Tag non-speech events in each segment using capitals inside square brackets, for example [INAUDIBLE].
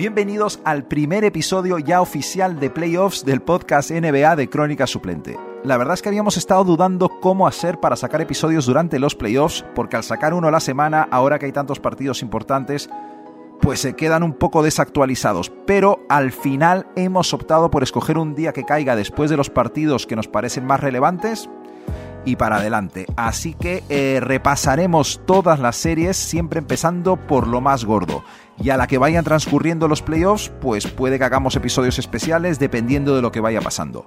Bienvenidos al primer episodio ya oficial de playoffs del podcast NBA de Crónica Suplente. La verdad es que habíamos estado dudando cómo hacer para sacar episodios durante los playoffs, porque al sacar uno a la semana, ahora que hay tantos partidos importantes, pues se quedan un poco desactualizados. Pero al final hemos optado por escoger un día que caiga después de los partidos que nos parecen más relevantes y para adelante. Así que eh, repasaremos todas las series, siempre empezando por lo más gordo. Y a la que vayan transcurriendo los playoffs, pues puede que hagamos episodios especiales dependiendo de lo que vaya pasando.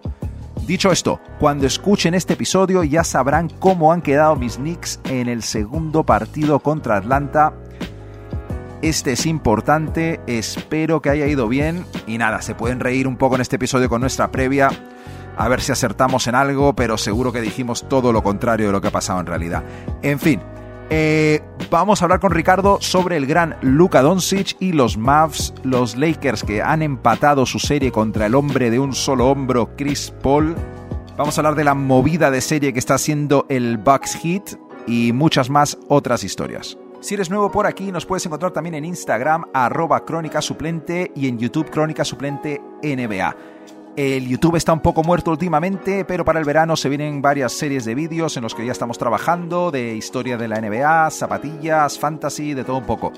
Dicho esto, cuando escuchen este episodio ya sabrán cómo han quedado mis Knicks en el segundo partido contra Atlanta. Este es importante, espero que haya ido bien y nada, se pueden reír un poco en este episodio con nuestra previa a ver si acertamos en algo, pero seguro que dijimos todo lo contrario de lo que ha pasado en realidad. En fin, eh, vamos a hablar con Ricardo sobre el gran Luka Doncic y los Mavs, los Lakers que han empatado su serie contra el hombre de un solo hombro, Chris Paul. Vamos a hablar de la movida de serie que está haciendo el Bucks Heat y muchas más otras historias. Si eres nuevo por aquí, nos puedes encontrar también en Instagram, arroba crónica suplente y en YouTube crónica suplente NBA. El YouTube está un poco muerto últimamente, pero para el verano se vienen varias series de vídeos en los que ya estamos trabajando, de historia de la NBA, zapatillas, fantasy, de todo un poco.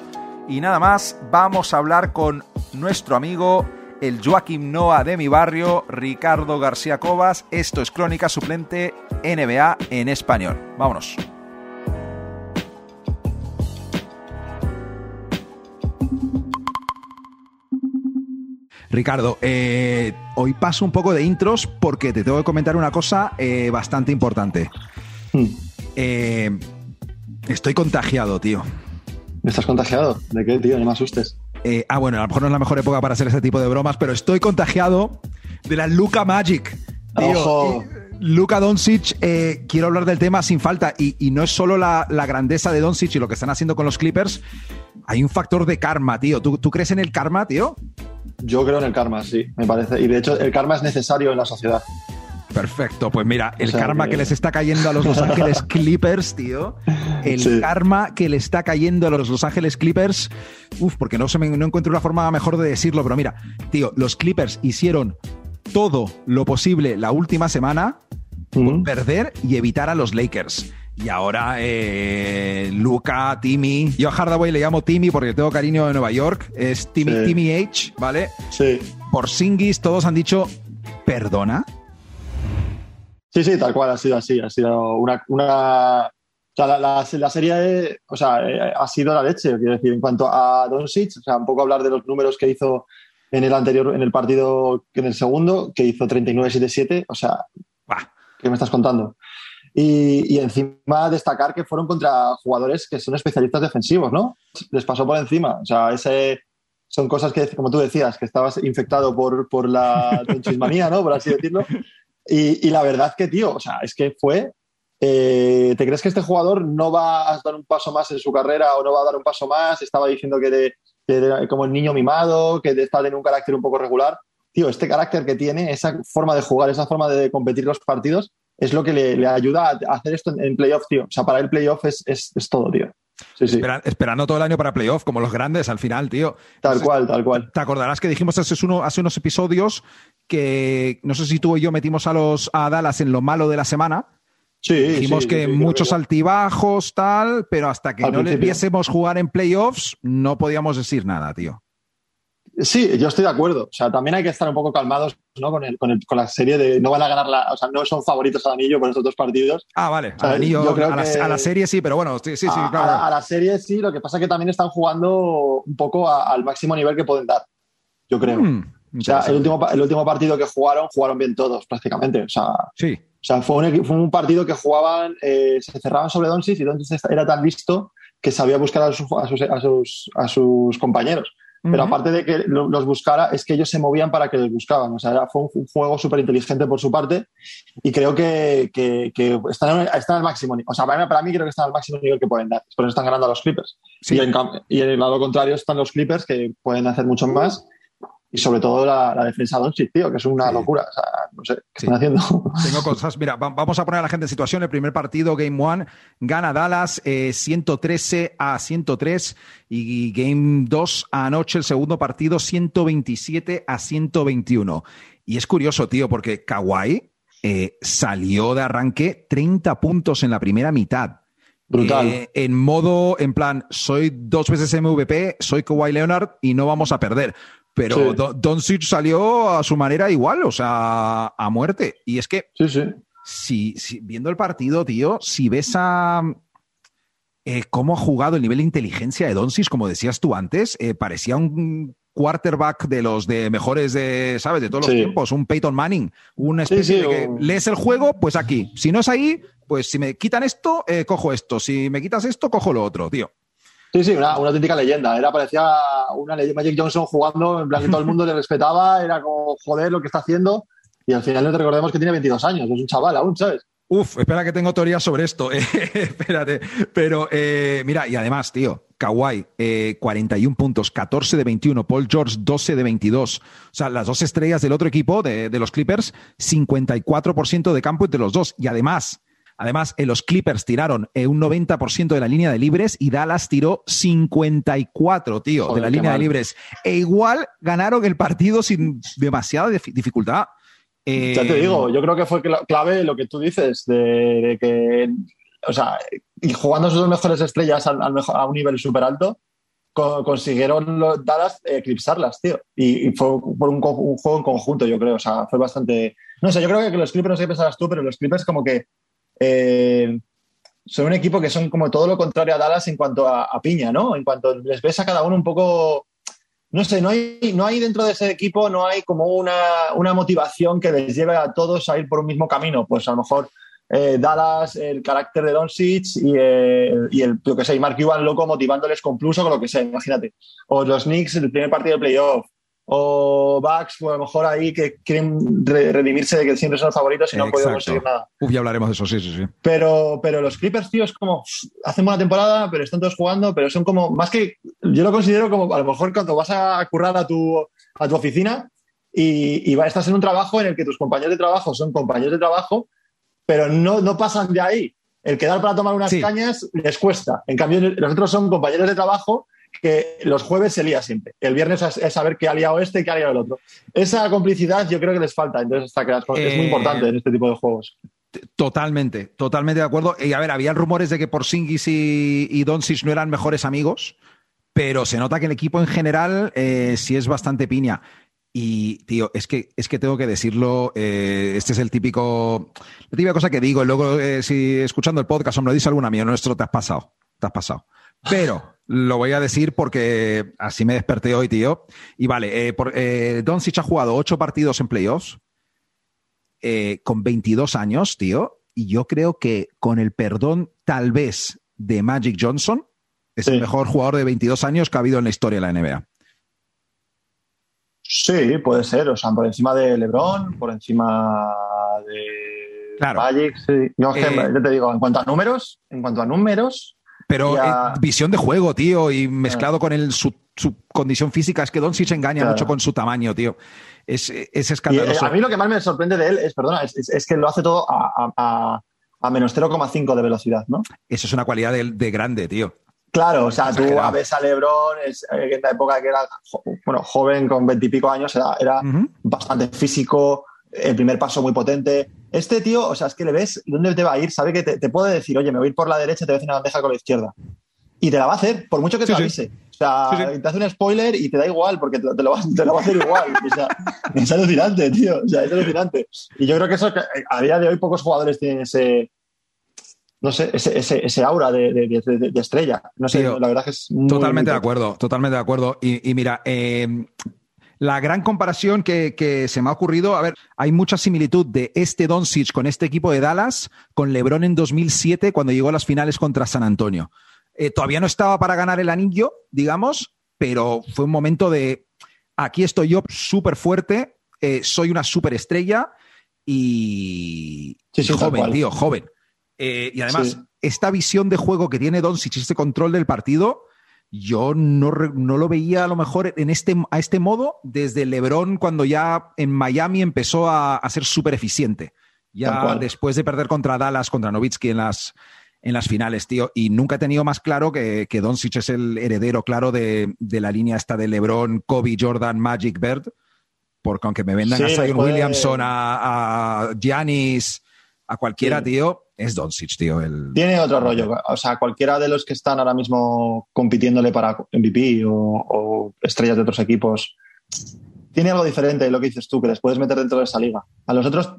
Y nada más, vamos a hablar con nuestro amigo, el Joaquim Noah de mi barrio, Ricardo García Cobas. Esto es Crónica Suplente NBA en español. Vámonos. Ricardo, eh, hoy paso un poco de intros porque te tengo que comentar una cosa eh, bastante importante. Hmm. Eh, estoy contagiado, tío. ¿Estás contagiado? ¿De qué, tío? No me asustes. Ah, bueno, a lo mejor no es la mejor época para hacer ese tipo de bromas, pero estoy contagiado de la Luca Magic. Tío. Ojo. Luca Doncic, eh, quiero hablar del tema sin falta. Y, y no es solo la, la grandeza de Doncic y lo que están haciendo con los Clippers. Hay un factor de karma, tío. ¿Tú, tú crees en el karma, tío? Yo creo en el karma, sí, me parece. Y de hecho, el karma es necesario en la sociedad. Perfecto, pues mira, el O sea, karma que- que les está cayendo a los Los Ángeles [LAUGHS] Clippers, tío. El Sí. karma que le está cayendo a los Los Ángeles Clippers. Uf, porque no, se me, no encuentro una forma mejor de decirlo, pero mira, tío, los Clippers hicieron todo lo posible la última semana por perder y evitar a los Lakers. Y ahora, eh, Luca, Timmy. Yo a Hardaway le llamo Timmy porque tengo cariño de Nueva York. Es Timmy, Sí. Timmy H, ¿vale? Sí. Por Singis, todos han dicho, perdona. Sí, sí, tal cual ha sido así. Ha sido una. una o sea, la, la- la serie o sea, eh, ha sido la leche, quiero decir, en cuanto a Doncic, o sea, un poco hablar de los números que hizo en el anterior, en el partido, en el segundo, que hizo 39-7-7, o sea, Bah. ¿qué me estás contando? Y, y encima destacar que fueron contra jugadores que son especialistas defensivos, ¿no? Les pasó por encima. O sea, ese, son cosas que, como tú decías, que estabas infectado por, por la [LAUGHS] tonchismanía, ¿no? Por así decirlo. Y, y la verdad que, tío, o sea, es que fue. eh, ¿Te crees que este jugador no va a dar un paso más en su carrera o no va a dar un paso más? Estaba diciendo que, de- que era como el niño mimado, que está teniendo un carácter un poco regular. Tío, este carácter que tiene, esa forma de jugar, esa forma de competir los partidos, es lo que le, le ayuda a hacer esto en, en playoff, tío. O sea, para el playoff es, es, es todo, tío. Sí, sí. Espera- esperando todo el año para playoff, como los grandes al final, tío. Tal cual, tal cual. Te acordarás que dijimos hace, uno- hace unos episodios que no sé si tú y yo metimos a los a Dallas en lo malo de la semana. Sí, Dijimos sí, que muchos que- altibajos, tal, pero hasta que Al no les viésemos jugar en playoffs, no podíamos decir nada, tío. Sí, yo estoy de acuerdo. O sea, también hay que estar un poco calmados ¿no? con, el, con, el- con la serie de no van a ganar la. O sea, no son favoritos al anillo por estos dos partidos. Ah, vale. sea, al anillo, yo creo a, la, que- a la serie sí, pero bueno, sí, sí, sí, a, claro. a la, a la serie sí, lo que pasa es que también están jugando un poco al máximo nivel que pueden dar. Yo creo. Mm, o sea, el último, el último partido que jugaron, jugaron bien todos prácticamente. O sea, Sí. o sea fue, un, fue un partido que jugaban, eh, se cerraban sobre Doncic y Doncic era tan listo que sabía buscar a sus, a sus, a sus, a sus compañeros. Pero aparte de que lo- los buscara, es que ellos se movían para que los buscaban. O sea, era- fue un, juego súper inteligente por su parte y creo que, que- que están, están al máximo nivel. O sea, para, para mí creo que están al máximo nivel que pueden dar. Por eso están ganando a los Clippers. Sí. Y, en, y en el lado contrario están los Clippers que pueden hacer mucho más. Sobre todo la, defensa de Doncic, tío, que es una locura. O sea, no sé, ¿qué están haciendo? Tengo [LAUGHS] cosas. Mira, vamos a poner a la gente en situación. El primer partido, Game One, gana Dallas 113 eh, a 103 y Game 2 anoche, el segundo partido, 127 a 121. Y es curioso, tío, porque Kawhi eh, salió de arranque 30 puntos en la primera mitad. Brutal. Eh, en modo, en plan, soy dos veces MVP, soy Kawhi Leonard y no vamos a perder. Pero Don Doncic salió a su manera igual, o sea, a muerte. Y es que, sí, Si, viendo el partido, tío, si ves a eh, cómo ha jugado el nivel de inteligencia de Doncic, como decías tú antes, eh, parecía un quarterback de los de mejores de, ¿sabes? De todos los tiempos, un Peyton Manning, una especie de que lees el juego, pues aquí. Si no es ahí, pues si me quitan esto, eh, cojo esto. Si me quitas esto, cojo lo otro, tío. Sí, sí, una, auténtica leyenda. Era, parecía una leyenda Magic Johnson jugando, en plan que todo el mundo le respetaba, era como joder lo que está haciendo. Y al final no te recordemos que tiene 22 años, es un chaval aún, ¿sabes? Uf, espera que tengo teoría sobre esto. [LAUGHS] Espérate. Pero eh, mira, y además, tío, Kawhi, 41 eh, puntos, 14 de 21. Paul George, 12 de 22. O sea, las dos estrellas del otro equipo, de, de los Clippers, 54% de campo entre los dos. Y además, Además, en los Clippers tiraron eh, un 90% de la línea de libres y Dallas tiró 54, tío, de la línea de libres. E igual ganaron el partido sin demasiada dificultad. ya te digo, yo creo que fue clave lo que tú dices, de, que, o sea, y jugando sus dos mejores estrellas al, a un nivel súper alto, consiguieron los Dallas eclipsarlas, tío. Y, fue por un, juego en conjunto, yo creo. O sea, fue bastante. No sé, yo creo que los Clippers, no sé qué pensabas tú, pero los Clippers como que eh, son un equipo que son como todo lo contrario a Dallas en cuanto a, piña, ¿no? En cuanto les ves a cada uno un poco, no sé, no hay, no hay dentro de ese equipo, no hay como una, motivación que les lleve a todos a ir por un mismo camino. Pues a lo mejor eh, Dallas, el carácter de Doncic y, eh, y el, lo que sé, Mark Cuban loco motivándoles con plus o con lo que sea, imagínate. O los Knicks, el primer partido de playoff o Bucks, o a lo mejor ahí que quieren redimirse de que siempre son los favoritos y no han podido conseguir nada. Uf, ya hablaremos de eso, sí, sí, sí. Pero, pero los Clippers, tío, es como, hacen buena temporada, pero están todos jugando, pero son como, más que, yo lo considero como, a lo mejor cuando vas a currar a tu, a tu oficina y, y estás en un trabajo en el que tus compañeros de trabajo son compañeros de trabajo, pero no, no pasan de ahí. El quedar para tomar unas cañas les cuesta. En cambio, los otros son compañeros de trabajo que los jueves se lía siempre. El viernes es, saber qué ha liado este y qué ha liado el otro. Esa complicidad yo creo que les falta. Entonces, está, es muy eh, importante en este tipo de juegos. Totalmente, totalmente de acuerdo. Y a ver, había rumores de que por Singis y, y Doncic no eran mejores amigos, pero se nota que el equipo en general eh, sí es bastante piña. Y, tío, es que, es que tengo que decirlo, eh, este es el típico, la típica cosa que digo, y luego si escuchando el podcast o me lo dice algún amigo nuestro, te has pasado, te has pasado. Pero lo voy a decir porque así me desperté hoy, tío. Y vale, eh, por, eh, Doncic ha jugado ocho partidos en playoffs eh, con 22 años, tío. Y yo creo que con el perdón, tal vez, de Magic Johnson, es el mejor jugador de 22 años que ha habido en la historia de la NBA. Sí, puede ser. O sea, por encima de LeBron, por encima de Magic. Sí. Yo, yo te digo, en cuanto a números, en cuanto a números, pero eh, visión de juego, tío, y mezclado con el, su, condición física, es que Doncic se engaña mucho con su tamaño, tío. Es, es escandaloso. a mí lo que más me sorprende de él es, perdona, es, que lo hace todo a, menos 0,5 de velocidad, ¿no? Eso es una cualidad de, grande, tío. Claro, o sea, tú ves a Lebron, es, eh, en la época que era bueno, joven, con veintipico años, era, era bastante físico, el primer paso muy potente. Este tío, o sea, es que le ves dónde te va a ir, sabe que te, puede decir, oye, me voy a ir por la derecha, te voy a hacer una bandeja con la izquierda. Y te la va a hacer, por mucho que te avise. O sea, te hace un spoiler y te da igual, porque te, lo, va, a hacer igual. O sea, [LAUGHS] es alucinante, tío. O sea, es alucinante. Y yo creo que eso, a día de hoy, pocos jugadores tienen ese, no sé, ese, ese, aura de, estrella. No sé, la verdad que es. totalmente de acuerdo, totalmente de acuerdo. Y, mira, eh, la gran comparación que, se me ha ocurrido, a ver, hay mucha similitud de este Doncic con este equipo de Dallas, con LeBron en 2007 cuando llegó a las finales contra San Antonio. Eh, todavía no estaba para ganar el anillo, digamos, pero fue un momento de, aquí estoy yo súper fuerte, eh, soy una súper estrella y, joven, tío, joven. Eh, y además, esta visión de juego que tiene Doncic, este control del partido, yo no, no, lo veía a lo mejor en este, a este modo desde LeBron cuando ya en Miami empezó a, a ser súper eficiente. Ya después de perder contra Dallas, contra Novitsky en las, en las finales, tío. Y nunca he tenido más claro que, que Doncic es el heredero claro de, de, la línea esta de LeBron, Kobe, Jordan, Magic, Bird. Porque aunque me vendan a Zion Williamson, a Giannis, a, cualquiera, tío, es Doncic, tío. El... Tiene otro rollo. O sea, cualquiera de los que están ahora mismo compitiéndole para MVP o, o estrellas de otros equipos, tiene algo diferente lo que dices tú, que les puedes meter dentro de esa liga. A los otros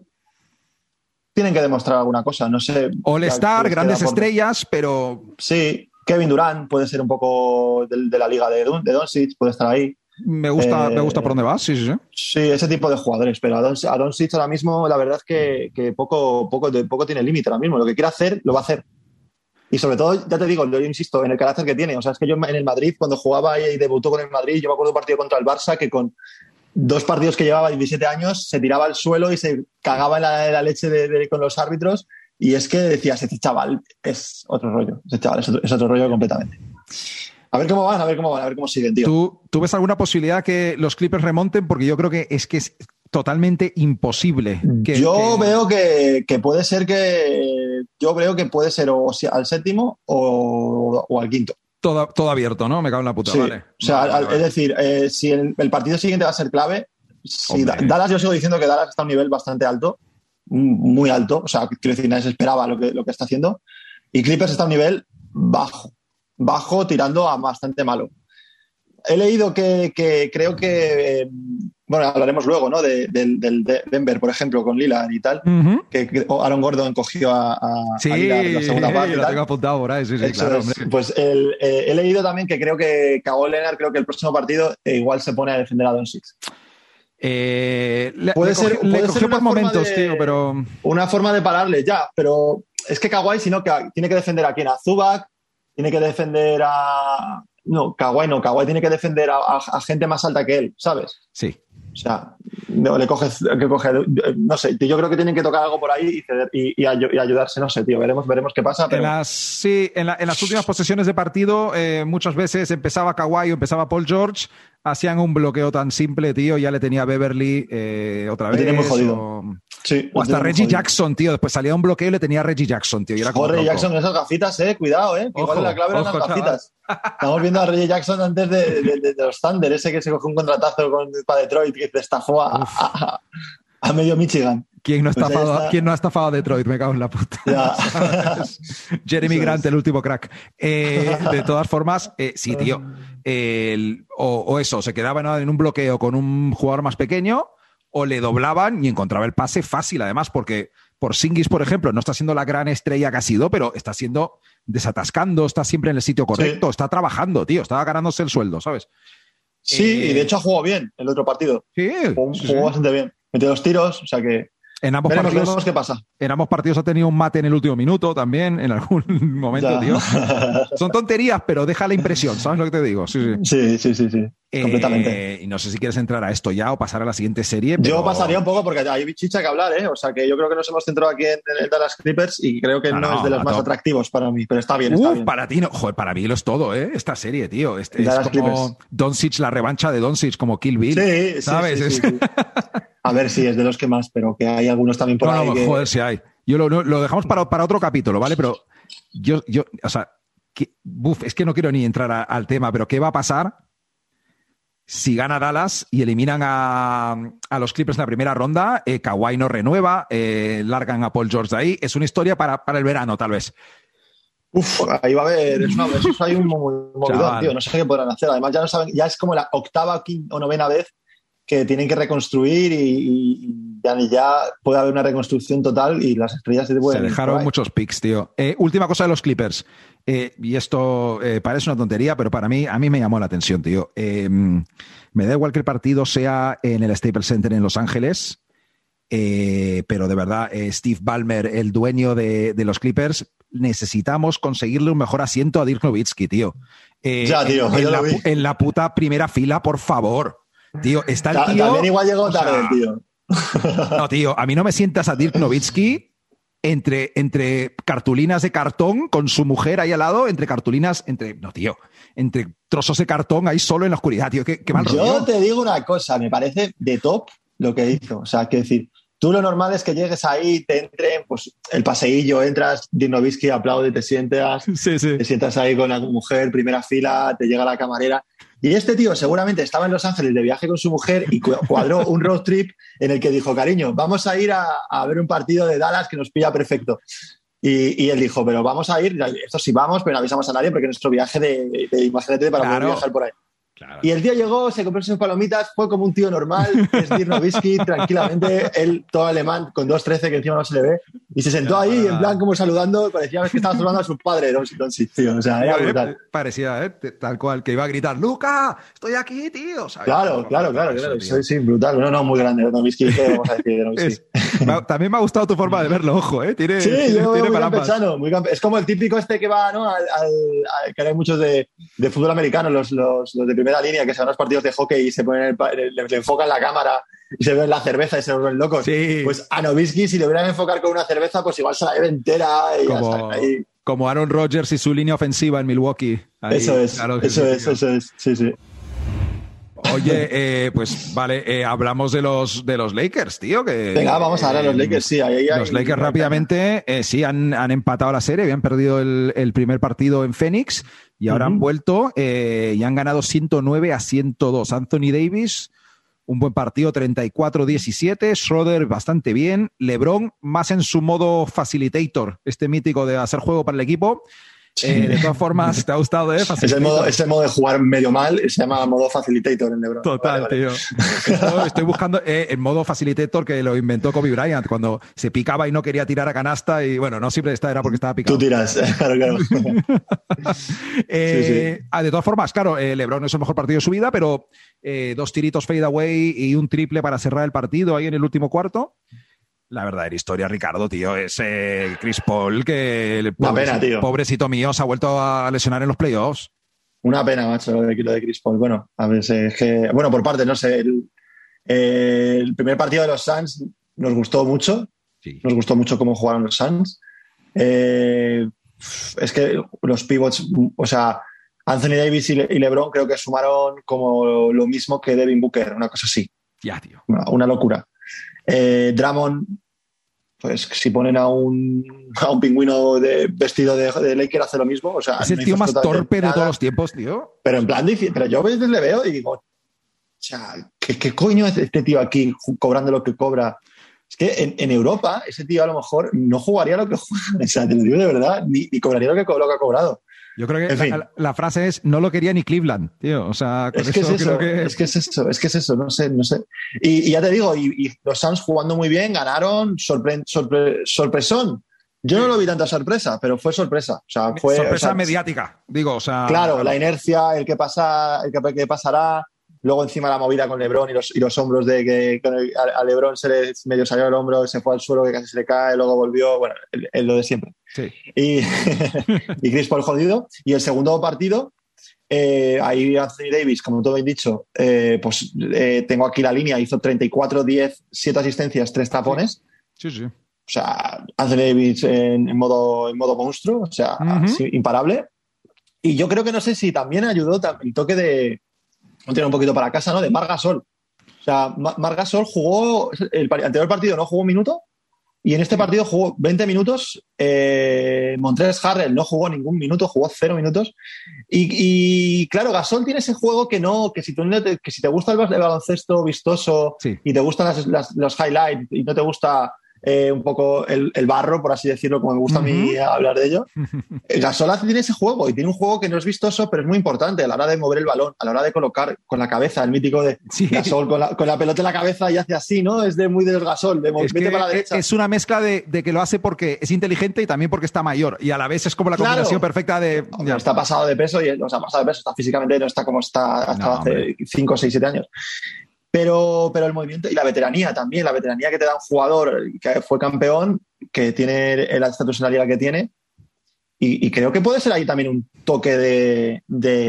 tienen que demostrar alguna cosa, no sé. All Star, grandes estrellas, pero. Sí, Kevin Durant puede ser un poco de, la liga de, de Doncic, puede estar ahí. Me gusta, me gusta por dónde vas, sí, sí, sí. Sí, ese tipo de jugadores, pero a Doncic ahora mismo la verdad es que, que poco, poco, poco tiene límite ahora mismo. Lo que quiere hacer, lo va a hacer. Y sobre todo, ya te digo, yo insisto, en el carácter que tiene. O sea, es que yo en el Madrid, cuando jugaba y debutó con el Madrid, yo me acuerdo de un partido contra el Barça que con dos partidos que llevaba 17 años, se tiraba al suelo y se cagaba en la, leche de, con los árbitros. Y es que decías, este chaval es otro rollo, ese chaval es otro, rollo completamente. A ver cómo van, a ver cómo van, a ver cómo siguen, tío. ¿Tú, ¿Tú, ves alguna posibilidad que los Clippers remonten? Porque yo creo que es que es totalmente imposible. Que, yo veo que, que, puede ser que. Yo veo que puede ser o al séptimo o, o al quinto todo, abierto, ¿no? Me cago en la puta, vale. O sea, es decir, eh, si el, partido siguiente va a ser clave, si Dallas, yo sigo diciendo que Dallas está a un nivel bastante alto, muy alto, o sea, quiero decir, nadie se esperaba lo que, lo que está haciendo, y Clippers está a un nivel bajo, bajo tirando a bastante malo he leído que, creo que, eh, bueno, hablaremos luego, ¿no? del Denver, por ejemplo, con Lillard y tal, que, Aaron Gordon cogió a, a, sí, en la segunda [LAUGHS] parte. lo tengo apuntado por ahí, sí, sí, claro. Pues eh, he leído también que creo que Kawhi Leonard, creo que el próximo partido eh, igual se pone a defender a Don Six. puede ser, puede ser por momentos, tío, pero. Una forma de pararle, ya, pero es que Kawhi, si no, que tiene que defender a quién, a Zubac, tiene que defender a, no, Kawhi no. Kawhi tiene que defender a, gente más alta que él, ¿sabes? Sí. O sea, no, le coge, que coge, no sé, yo creo que tienen que tocar algo por ahí y, ayudarse, no sé, tío, veremos, veremos qué pasa. En las, sí, en, las últimas posesiones de partido eh, muchas veces empezaba Kawhi o empezaba Paul George, hacían un bloqueo tan simple, tío, ya le tenía Beverly eh, otra vez. Lo jodido. O, hasta Reggie Jackson, tío, después salía un bloqueo y le tenía a Reggie Jackson, tío. Y era como Reggie Jackson, esas gafitas, eh, cuidado, eh, igual la clave eran las gafitas. Estamos viendo a Reggie Jackson antes de, los Thunder, ese que se cogió un contratazo con, para Detroit que estafó a, a, medio Michigan. ¿Quién no, ha pues estafado, ¿Quién no ha estafado a Detroit? Me cago en la puta. [LAUGHS] Jeremy Grant, el último crack. Eh, de todas formas, eh, sí, tío. [LAUGHS] o, eso, se quedaba en un bloqueo con un jugador más pequeño, o le doblaban y encontraba el pase fácil, además, porque por Singis, por ejemplo, no está siendo la gran estrella que ha sido, pero está siendo desatascando, está siempre en el sitio correcto, está trabajando, tío, está ganándose el sueldo, ¿sabes? Sí, y de eh, hecho ha jugado bien el otro partido. Sí. Jugó, bastante bien. Metió dos tiros, o sea que. En ambos, partidos, qué pasa. en ambos partidos ha tenido un mate en el último minuto también, en algún [LAUGHS] momento, tío. [LAUGHS] Son tonterías, pero deja la impresión, ¿sabes lo que te digo? Sí, sí, sí, sí, sí, eh, completamente. Y no sé si quieres entrar a esto ya o pasar a la siguiente serie. Yo pasaría un poco porque hay chicha que hablar, ¿eh? O sea que yo creo que nos hemos centrado aquí en, el Dallas Clippers y creo que no, es de los más atractivos para mí, pero está bien, está bien. Para ti, no, joder, para mí lo es todo, ¿eh? Esta serie, tío. Este, es como Doncic, la revancha de Doncic, como Kill Bill. Sí, ¿sabes? Sí, sí, [LAUGHS] A ver si es de los que más, pero que hay algunos también por ahí. No, joder, si hay. Yo lo, lo dejamos para, para, otro capítulo, ¿vale? Pero yo, yo o sea, buf, es que no quiero ni entrar al tema, pero ¿qué va a pasar si gana Dallas y eliminan a, a los Clippers en la primera ronda? Eh, Kawhi no renueva, eh, largan a Paul George de ahí. Es una historia para, para el verano, tal vez. Uf, ahí va a haber, es una, eso hay un movidón, tío. No sé qué podrán hacer. Además, ya no saben, ya es como la octava o novena vez que tienen que reconstruir y, ya, puede haber una reconstrucción total y las estrellas se Se dejaron muchos picks, tío. Eh, última cosa de los Clippers. Eh, y esto eh, parece una tontería, pero para mí, a mí me llamó la atención, tío. me da igual que el partido sea en el Staples Center en Los Ángeles, pero de verdad, Steve Ballmer, el dueño de, los Clippers, necesitamos conseguirle un mejor asiento a Dirk Nowitzki, tío. ya, tío. en la puta primera fila, por favor. Tío, está el tío. También igual llegó tarde, tío. No, tío, a mí no me sientas a Dirk Nowitzki entre, entre cartulinas de cartón con su mujer ahí al lado, entre cartulinas, entre. No, tío. entre trozos de cartón ahí solo en la oscuridad, tío. Qué, qué mal Yo rollo. te digo una cosa, me parece de top lo que hizo. O sea, que decir, tú lo normal es que llegues ahí, te entren, pues el paseillo, entras, Dirnovisky aplaude, te sientas, Sí, sí. te sientas ahí con la mujer, primera fila, te llega la camarera. Y este tío seguramente estaba en Los Ángeles de viaje con su mujer y cu- cuadró un road trip en el que dijo, cariño, vamos a ir a, a ver un partido de Dallas que nos pilla perfecto. Y, y él dijo, pero vamos a ir, esto sí vamos, pero no avisamos a nadie porque nuestro viaje de, de imagínate para poder viajar por ahí. Claro. Y el tío llegó, se compró sus palomitas, fue como un tío normal, [LAUGHS] es Dirnovisky, tranquilamente, él todo alemán, con 2.13 que encima no se le ve, y se sentó ahí, en plan como saludando, parecía que estaba saludando a su padre, Don tío, o sea, era Eh, brutal. Parecía, ¿eh? Tal cual, que iba a gritar, Luca, estoy aquí, tío. ¿sabes? Claro, claro, claro, Eso, claro, sí, sí, brutal, no, no, muy grande, Dirnovisky, ¿qué vamos a decir de Dirnovisky? Es- me ha- también me ha gustado tu forma de verlo, ojo, ¿eh? Tiene, Sí, tiene, yo tiene muy para ambas. campechano, muy campe- es como el típico este que va, ¿no? Al, al- al- que hay muchos de, de fútbol americano, los, los, los de primera línea, que se van a los partidos de hockey y se ponen el le, le enfocan la cámara y se ven la cerveza y se vuelven locos. Sí. Pues a Novisky, si le hubieran enfocado con una cerveza, pues igual se la bebe entera y como, ahí. como Aaron Rodgers y su línea ofensiva en Milwaukee. Ahí, Eso es, claro eso es, eso es, sí, sí. Oye, eh, pues vale, eh, hablamos de los, de los Lakers, tío. Que, Venga, vamos a ver a los Lakers, sí. Ahí, ahí hay- Los Lakers rápidamente, eh, sí, han, han empatado la serie, habían perdido el, el primer partido en Phoenix y ahora han vuelto y han ganado 109 a 102. Anthony Davis, un buen partido, 34-17. Schroeder, bastante bien. LeBron, más en su modo facilitator, este mítico de hacer juego para el equipo. Eh, de todas formas, ¿te ha gustado, eh? [LAUGHS] Ese modo, ese modo de jugar medio mal se llama modo facilitator en LeBron. Total, Vale, vale. tío. Esto- estoy buscando eh, el modo facilitator que lo inventó Kobe Bryant cuando se picaba y no quería tirar a canasta y bueno, no siempre esta era porque estaba picado. Tú tiras, [LAUGHS] claro, claro. [LAUGHS] Eh, ah, de todas formas, claro, LeBron es el mejor partido de su vida, pero dos tiritos fade away y un triple para cerrar el partido ahí en el último cuarto. La verdadera historia, Ricardo, tío, es eh, Chris Paul, que el pobrecito, pena, tío. pobrecito mío se ha vuelto a lesionar en los playoffs. Una pena, macho, lo de, lo de Chris Paul. Bueno, a ver, es que, bueno, por parte, no sé, el, eh, el primer partido de los Suns nos gustó mucho, Sí. nos gustó mucho cómo jugaron los Suns. Eh, es que los pivots, o sea, Anthony Davis y, Le- y LeBron creo que sumaron como lo mismo que Devin Booker, una cosa así, Ya, tío. una, una locura. Eh, Drummond, pues si ponen a un, a un pingüino de, vestido de, de Laker hace lo mismo, o sea, Es el no tío más torpe de todos los tiempos, tío. Pero en plan, pero yo a veces le veo y digo, o sea, ¿qué, qué coño es este tío aquí cobrando lo que cobra? Es que en, en Europa ese tío a lo mejor no jugaría lo que juega, [LAUGHS] o sea, te lo digo de verdad, ni, ni cobraría lo que, lo que ha cobrado. Yo creo que En fin. la, la frase es no lo quería ni Cleveland, tío. O sea, Es que es eso eso, creo que es que es eso, es que es eso, no sé, no sé. Y, y ya te digo, y, y los Suns jugando muy bien, ganaron, sorpre- sorpre- sorpresón. Yo no lo vi tanta sorpresa, pero fue sorpresa. O sea, fue sorpresa o sea, mediática. Digo, o sea. Claro, la inercia, el que pasa, el que, que pasará, luego encima la movida con Lebron y los, y los hombros de que con el- a, a Lebron se le medio salió el hombro, se fue al suelo que casi se le cae, luego volvió, bueno, el- el lo de siempre. Sí. Y, [LAUGHS] y Chris Paul jodido. Y el segundo partido, eh, ahí Anthony Davis, como tú habéis dicho, eh, pues eh, tengo aquí la línea, hizo 34, 10, 7 asistencias, 3 tapones. Sí, sí. O sea, Anthony Davis en, en modo, en modo monstruo, o sea, Ujú. sí, imparable. Y yo creo que no sé si también ayudó el toque de. Tirar un poquito para casa, ¿no? De Margasol. O sea, Ma- Margasol jugó. El anterior partido no jugó un minuto. Y en este partido jugó 20 minutos. Eh, Montrez Harrell no jugó ningún minuto, jugó cero minutos. Y, y, claro, Gasol tiene ese juego que no, que si, tú que si te gusta el, baloncesto vistoso Sí. y te gustan las- las- los highlights y no te gusta eh, un poco el, el barro, por así decirlo, como me gusta a mí hablar de ello, [LAUGHS] el Gasol tiene ese juego y tiene un juego que no es vistoso, pero es muy importante a la hora de mover el balón, a la hora de colocar con la cabeza, el mítico de Sí. Gasol con la, con la pelota en la cabeza y hace así, ¿no? Es de muy del Gasol, de Es, que para la derecha. es una mezcla de, de que lo hace porque es inteligente y también porque está mayor. Y a la vez es como la Claro. combinación perfecta de. Hombre, está pasado de peso y o sea, pasado de peso, está físicamente, no está como está hasta No, hace hombre. 5, 6, 7 años. Pero, pero el movimiento y la veteranía también, la veteranía que te da un jugador que fue campeón, que tiene la estatus liga que tiene. Y, creo que puede ser ahí también un toque de,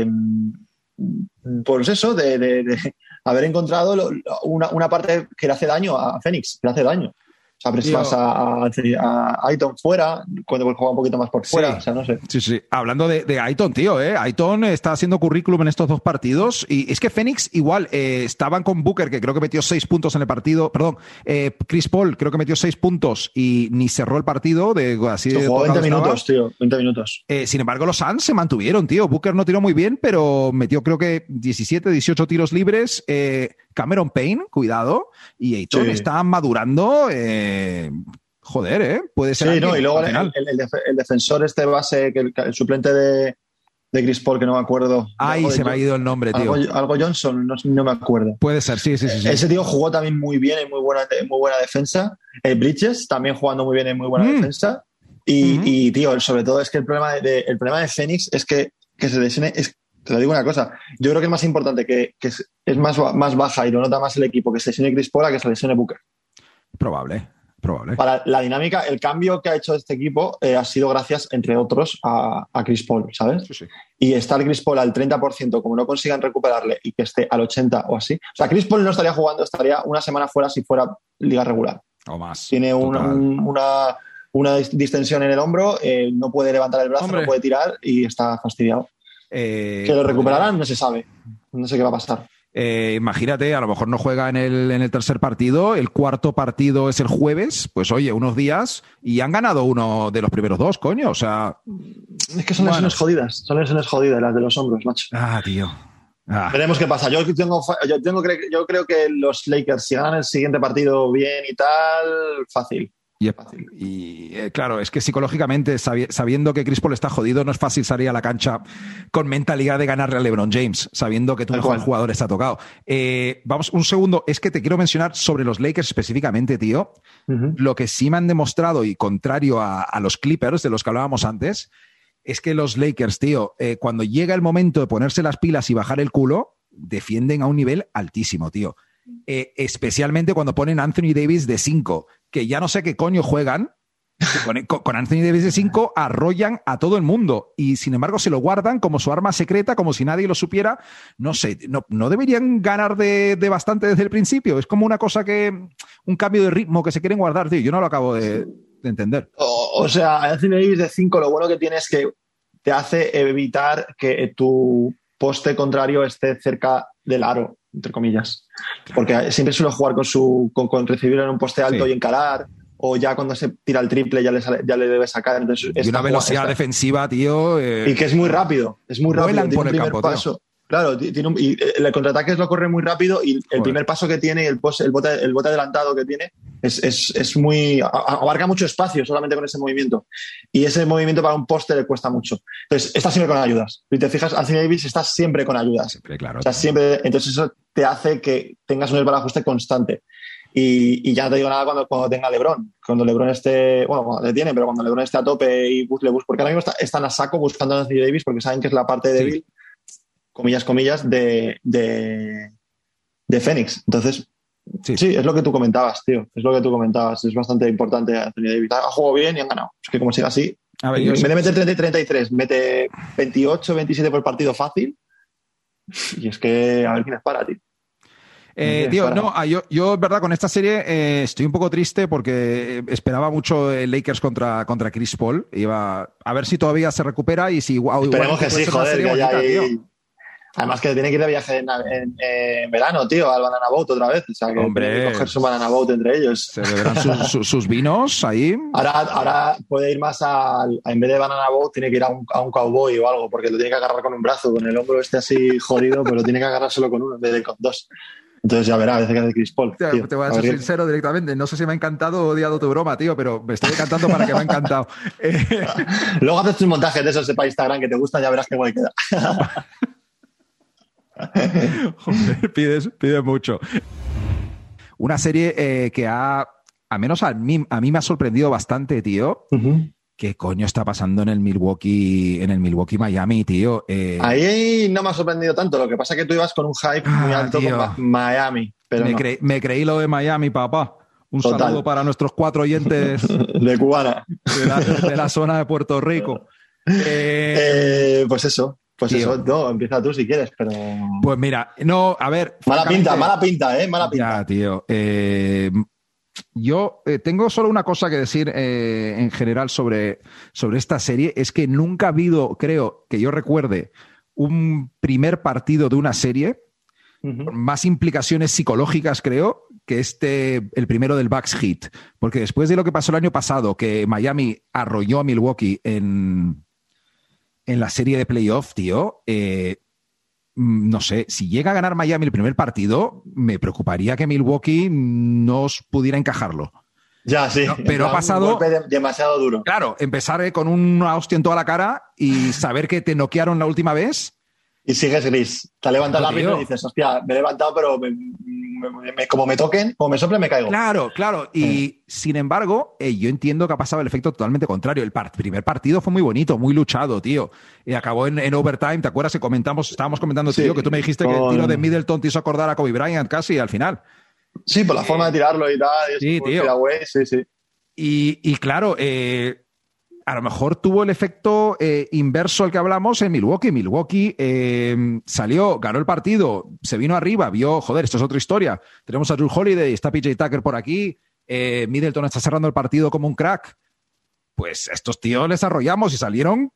mm, pues eso, de, de- de haber encontrado una, una parte que le hace daño a Fénix, que le hace daño. Abres más a, a, Aiton fuera, cuando juega un poquito más por fuera, sí. o sea, no sé. Sí, sí. Hablando de, de, Aiton, tío, ¿eh? Aiton está haciendo currículum en estos dos partidos y es que Phoenix igual eh, estaban con Booker, que creo que metió seis puntos en el partido, perdón, eh, Chris Paul creo que metió seis puntos y ni cerró el partido de así de jugó 20 minutos, tío, 20 minutos. Eh, sin embargo, los Suns se mantuvieron, tío. Booker no tiró muy bien, pero metió creo que 17, 18 tiros libres. Eh, Cameron Payne, cuidado, y Aiton sí. está madurando. Eh, joder, ¿eh? Puede ser. Sí, no, y luego el, el, el, el, defensor, este base, que el, suplente de, de Chris Paul, que no me acuerdo. Ay, se me ha ido el nombre, tío. Algo, algo Johnson, no, no, me acuerdo. Puede ser, sí, sí, sí, sí. Ese tío jugó también muy bien en muy buena, muy buena defensa. El Bridges también jugando muy bien en muy buena mm. defensa. Y, y, tío, sobre todo es que el problema de, el problema de Phoenix es que, que se lesione. Es, te lo digo una cosa. Yo creo que es más importante que, que es, es, más, más baja y lo nota más el equipo que se lesione Chris Paul a que se lesione Booker. Probable. Probable. Para la dinámica, el cambio que ha hecho este equipo eh, ha sido gracias, entre otros, a, a Chris Paul, ¿sabes? Sí, sí. Y estar Chris Paul al 30%, como no consigan recuperarle y que esté al 80% o así. O sea, Chris Paul no estaría jugando, estaría una semana fuera si fuera liga regular. O más. Tiene un, un, una, una, distensión en el hombro, eh, no puede levantar el brazo, Hombre. no puede tirar y está fastidiado. Eh, que lo recuperarán, no se sabe. No sé qué va a pasar. Eh, imagínate, a lo mejor no juega en el, en el, tercer partido, el cuarto partido es el jueves, pues oye, unos días y han ganado uno de los primeros dos, coño, o sea... Es que son bueno. lesiones jodidas, son lesiones jodidas las de los hombros, macho. Ah, tío. Ah. Veremos qué pasa. Yo tengo, yo, tengo, yo creo que los Lakers, si ganan el siguiente partido bien y tal, fácil. Y, y eh, claro, es que psicológicamente, sabi sabiendo que Chris Paul está jodido, no es fácil salir a la cancha con mentalidad de ganarle a LeBron James, sabiendo que tu Tal mejor cual. jugador está tocado. Eh, vamos, un segundo, es que te quiero mencionar sobre los Lakers específicamente, tío. Uh -huh. Lo que sí me han demostrado, y contrario a, a, los Clippers de los que hablábamos antes, es que los Lakers, tío, eh, cuando llega el momento de ponerse las pilas y bajar el culo, defienden a un nivel altísimo, tío. Eh, especialmente cuando ponen Anthony Davis de 5, que ya no sé qué coño juegan. Con, con, Anthony Davis de 5 arrollan a todo el mundo y sin embargo se lo guardan como su arma secreta, como si nadie lo supiera. No sé, no, no deberían ganar de, de, bastante desde el principio. Es como una cosa que, un cambio de ritmo que se quieren guardar, tío. Yo no lo acabo de, de entender. O, o, sea, Anthony Davis de 5, lo bueno que tiene es que te hace evitar que tu poste contrario esté cerca del aro entre comillas. Porque siempre suele jugar con su con, con recibir en un poste alto sí. y encarar, o ya cuando se tira el triple ya le, sale, ya le debe sacar. Entonces, y una velocidad defensiva, tío. Eh, y que es muy rápido, es muy rápido. Por el campo, paso. Claro, tiene un, y el contraataque lo corre muy rápido y el Joder. primer paso que tiene, el, post, el, bote, el bote adelantado que tiene, es, es, es muy. abarca mucho espacio solamente con ese movimiento. Y ese movimiento para un poste le cuesta mucho. Entonces, está siempre con ayudas. Si te fijas, Anthony Davis está siempre con ayudas. Siempre, claro. O sea, siempre. Entonces, eso te hace que tengas un ajuste constante. Y, y, ya no te digo nada cuando, cuando tenga LeBron. Cuando LeBron esté, bueno, cuando le tiene, pero cuando LeBron esté a tope y le busque, porque ahora mismo está, están a saco buscando a Anthony Davis porque saben que es la parte débil, sí. Comillas, comillas, de, de, de Phoenix. Entonces, sí. sí. es lo que tú comentabas, tío. Es lo que tú comentabas. Es bastante importante Anthony Davis. Ha jugado bien y han ganado. Es que como siga así, a ver, en vez de meter 30 y 33, mete 28, 27 por partido fácil. Y es que a ver quién es para, tío. Eh, tío, no, ah, yo, yo, verdad, con esta serie eh, estoy un poco triste porque esperaba mucho el Lakers contra, contra Chris Paul. Iba a ver si todavía se recupera y si wow, Esperemos igual, que sí, joder, que bonita, hay... Además que tiene que ir de viaje en, en, en, verano, tío, al Banana Boat otra vez. O sea, que Hombre, tiene que coger su Banana Boat entre ellos. Se beberán sus, sus, sus, vinos ahí. Ahora, ahora puede ir más al... En vez de Banana Boat, tiene que ir a un, a un cowboy o algo, porque lo tiene que agarrar con un brazo, con el hombro este así jodido, pero tiene que agarrar solo con uno en vez de con dos. Entonces ya verá, a veces que hace Chris Paul. Tío, tío. Te voy a, a ser sincero directamente. No sé si me ha encantado o odiado tu broma, tío, pero me estoy encantando para que me ha encantado. [LAUGHS] Luego haces tus montajes de esos para Instagram que te gustan, ya verás qué guay queda. [LAUGHS] [LAUGHS] Joder, pides, pides mucho. Una serie eh, que ha, a menos a mí, a mí me ha sorprendido bastante, tío. Uh -huh. ¿Qué coño está pasando en el Milwaukee, en el Milwaukee Miami, tío? Eh... Ahí no me ha sorprendido tanto. Lo que pasa es que tú ibas con un hype ah, muy alto tío. con Miami. Pero me, no. creí, me, creí, lo de Miami, papá. Un Total. saludo para nuestros cuatro oyentes [LAUGHS] de Cubana, de la, de la, zona de Puerto Rico. [LAUGHS] Eh, pues eso, pues tío. eso, no, empieza tú si quieres, pero. Pues mira, no, a ver. Mala pinta, mala pinta, ¿eh? Mala pinta. Ya, tío. Eh, Yo eh, tengo solo una cosa que decir eh, en general sobre, sobre esta serie, es que nunca ha habido, creo, que yo recuerde, un primer partido de una serie con más implicaciones psicológicas, creo, que este, el primero del Bucks Hit. Porque después de lo que pasó el año pasado, que Miami arrolló a Milwaukee en, en la serie de playoff, tío, eh, mm, no sé, si llega a ganar Miami el primer partido, me preocuparía que Milwaukee no pudiera encajarlo. Ya, sí. pero ha pasado. demasiado duro. Claro, empezar eh, con una hostia en toda la cara y saber que te noquearon la última vez. Y sigues gris. Te ha levantado la mano y dices, hostia, me he levantado, pero como me toquen, como me sople, me caigo. Claro, claro. Y sin embargo, eh, yo entiendo que ha pasado el efecto totalmente contrario. El primer partido fue muy bonito, muy luchado, tío. Y acabó en, overtime. ¿Te acuerdas que comentamos, estábamos comentando, tío, que tú me dijiste que el tiro de Middleton te hizo acordar a Kobe Bryant casi al final? Sí, por la forma de tirarlo y tal. sí, tío. sí, sí. Y, y claro, eh, a lo mejor tuvo el efecto eh, inverso al que hablamos en Milwaukee. Milwaukee eh, salió, ganó el partido, se vino arriba, vio, joder, esto es otra historia. Tenemos a Drew Holiday, está PJ Tucker por aquí, eh, Middleton está cerrando el partido como un crack. Pues estos tíos les arrollamos y salieron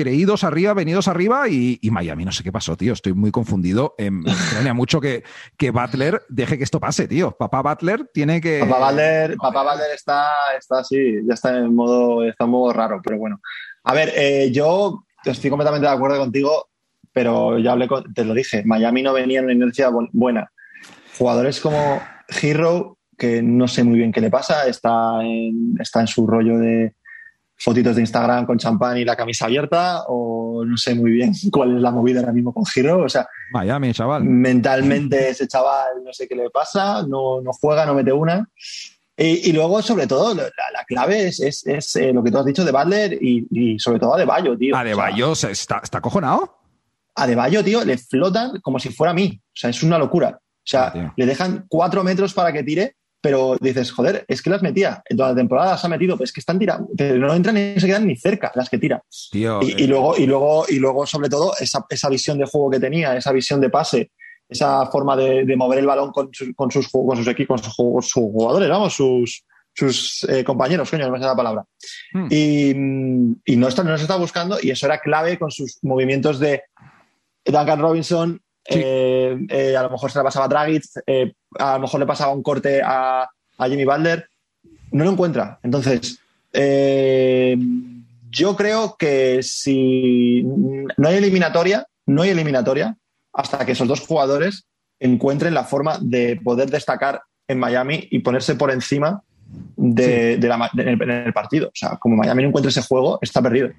creídos arriba, venidos arriba y, Miami. No sé qué pasó, tío. Estoy muy confundido. Eh, me extraña mucho que, que, Butler deje que esto pase, tío. Papá Butler tiene que. Papá Butler, papá Butler está, está así, ya está en modo, está modo raro, pero bueno. A ver, eh, yo estoy completamente de acuerdo contigo, pero ya hablé te lo dije. Miami no venía en una inercia buena. Jugadores como Hero, que no sé muy bien qué le pasa, está en, está en su rollo de fotitos de Instagram con champán y la camisa abierta o no sé muy bien [LAUGHS] cuál es la movida ahora mismo con Giro. O sea, Miami, chaval. Mentalmente [LAUGHS] ese chaval no sé qué le pasa, no, no juega, no mete una. Y, luego, sobre todo, la, clave es, es, eh, lo que tú has dicho de Butler y, sobre todo a De Bayo, tío. A De Bayo está, está cojonado. A De Bayo, tío, le flotan como si fuera a mí. O sea, es una locura. O sea, le dejan cuatro metros para que tire pero dices, joder, es que las metía. En toda la temporada las ha metido, pero es que están tirando, pero no entran ni se quedan ni cerca las que tira. y, eh. luego, y, luego, y luego, sobre todo, esa, esa, visión de juego que tenía, esa visión de pase, esa forma de, mover el balón con, con, sus, con sus equipos, con sus, jugadores, vamos, sus, sus eh, compañeros, coño, no me sé la palabra. Hmm. Y, y, no, está, no se está buscando, y eso era clave con sus movimientos de Duncan Robinson, eh, eh, a lo mejor se la pasaba a Dragic, eh, a lo mejor le pasaba un corte a, Jimmy Butler. No lo encuentra. Entonces, yo creo que si no hay eliminatoria, no hay eliminatoria hasta que esos dos jugadores encuentren la forma de poder destacar en Miami y ponerse por encima de, en el partido. O sea, como Miami no encuentra ese juego, está perdido.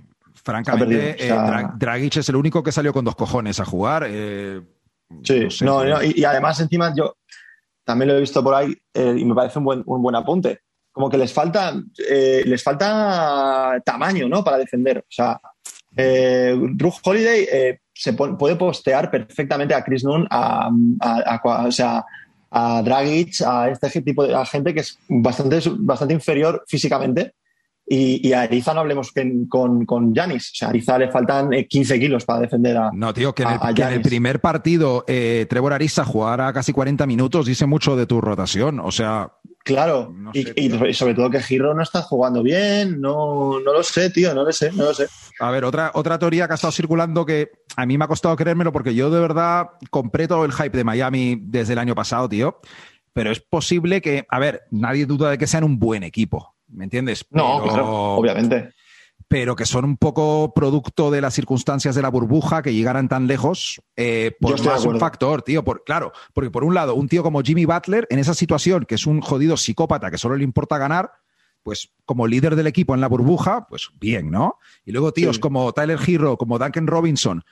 Francamente, Dragic es el único que salió con dos cojones a jugar. Sí, no, y, además encima yo también lo he visto por ahí eh, y me parece un buen, un buen apunte. Como que les falta, eh, les falta tamaño, ¿no? Para defender. O sea, eh, Drew Holiday eh, se puede postear perfectamente a Chris Nunn, a, o sea, a Dragic, a este tipo de gente que es bastante, bastante inferior físicamente y, a Ariza no hablemos con, con Janis. O sea, a Ariza le faltan 15 eh, kilos para defender a. No, tío, que en el, primer partido eh, Trevor Ariza jugara casi 40 minutos dice mucho de tu rotación. O sea. Claro, y, sobre todo que Giro no está jugando bien, no, no lo sé, tío, no lo sé, no lo sé. A ver, otra, otra teoría que ha estado circulando que a mí me ha costado creérmelo porque yo de verdad compré todo el hype de Miami desde el año pasado, tío. Pero es posible que, a ver, nadie duda de que sean un buen equipo. ¿Me entiendes? no, obviamente. Pero que son un poco producto de las circunstancias de la burbuja que llegaran tan lejos eh, por más un factor, tío. Por, claro, porque por un lado, un tío como Jimmy Butler, en esa situación, que es un jodido psicópata que solo le importa ganar, pues como líder del equipo en la burbuja, pues bien, ¿no? Y luego tíos como Tyler Hero, como Duncan Robinson,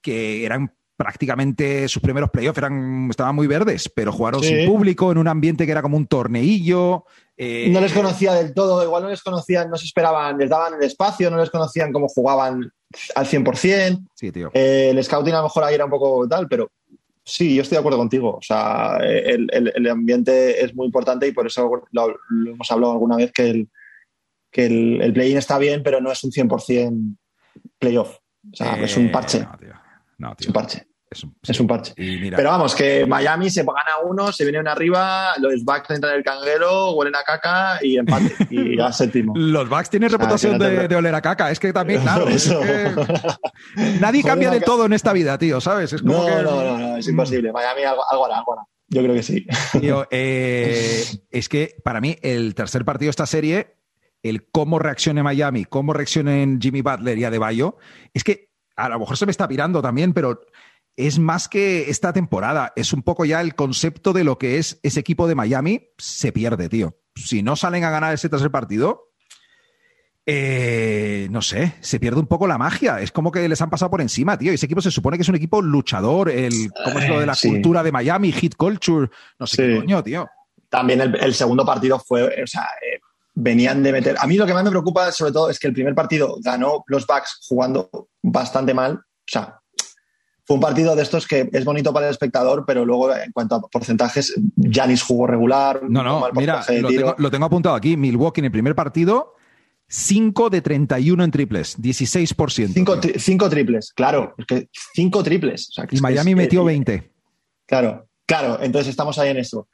que eran prácticamente sus primeros playoffs eran, estaban muy verdes, pero jugaron sin público en un ambiente que era como un torneillo. Eh, no les conocía del todo, igual no les conocían, no se esperaban, les daban el espacio, no les conocían cómo jugaban al 100%. Sí, tío. Eh, el scouting a lo mejor ahí era un poco tal, pero sí, yo estoy de acuerdo contigo. O sea, el, ambiente es muy importante y por eso lo, hemos hablado alguna vez que el, que el, play-in está bien, pero no es un 100% playoff. O sea, es un eh, parche. No, tío. Es un parche. Es un, parche. Pero vamos, que Miami se gana uno, se vienen arriba, los Bucks entran en el canguero, huelen a caca y empate. y [LAUGHS] a séptimo. Los Bucks tienen reputación de, oler a caca. Es que también, claro. [LAUGHS] Nadie cambia de todo en esta vida, tío, ¿sabes? Es como no, no, no, es imposible. Miami algo, algo hará, algo Yo creo que sí. Tío, [LAUGHS] eh, es que para mí el tercer partido de esta serie, el cómo reaccione Miami, cómo reaccionen Jimmy Butler y Adebayo, es que a lo mejor se me está pirando también, pero es más que esta temporada, es un poco ya el concepto de lo que es ese equipo de Miami, se pierde, tío. Si no salen a ganar ese tercer partido, eh, no sé, se pierde un poco la magia. Es como que les han pasado por encima, tío. Ese equipo se supone que es un equipo luchador, el, ¿cómo es lo de la cultura de Miami, hit culture? No sé qué coño, tío. También el, segundo partido fue, o sea, eh, venían de meter. A mí lo que más me preocupa, sobre todo, es que el primer partido ganó los Bucks jugando bastante mal. O sea, fue un partido de estos que es bonito para el espectador, pero luego en cuanto a porcentajes, Janis jugó regular. No, no, mira, lo tengo, apuntado aquí. Milwaukee en el primer partido, 5 de 31 en triples, 16%. 5 triples, claro, porque 5 triples. y Miami metió 20. Claro, Claro, entonces estamos ahí en eso.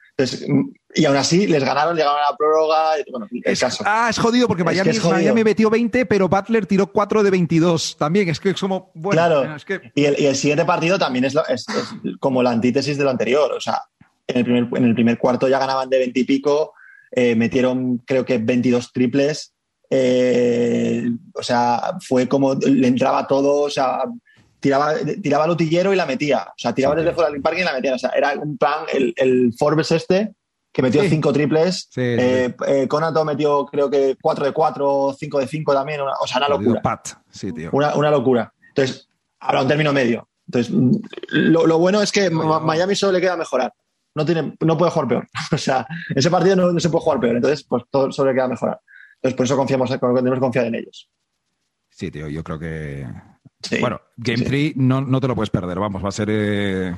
y aún así les ganaron, llegaron a la prórroga. bueno, el caso. Ah, es jodido porque Miami, Miami, metió 20, pero Butler tiró 4 de 22 también. Es que es como. Bueno, claro. y, el, siguiente partido también es, como la antítesis de lo anterior. O sea, en el primer, en el primer cuarto ya ganaban de 20 y pico, eh, metieron creo que 22 triples. Eh, o sea, fue como le entraba todo. O sea, tiraba, tiraba el utillero y la metía. O sea, tiraba desde fuera del parque y la metía. O sea, era un plan, el, Forbes este, que metió cinco triples. Eh, eh, Conato metió, creo que 4 de 4, 5 de 5 también. o sea, una locura. Una, una, locura. Entonces, habrá un término medio. Entonces, lo, bueno es que Miami solo le queda mejorar. No, tiene, no puede jugar peor. [LAUGHS] O sea, ese partido no, se puede jugar peor. Entonces, pues todo solo le queda mejorar. Entonces, por eso confiamos, tenemos que confiar en ellos. Sí, tío, yo creo que bueno, Game 3 no, te lo puedes perder, vamos, va a ser... Eh,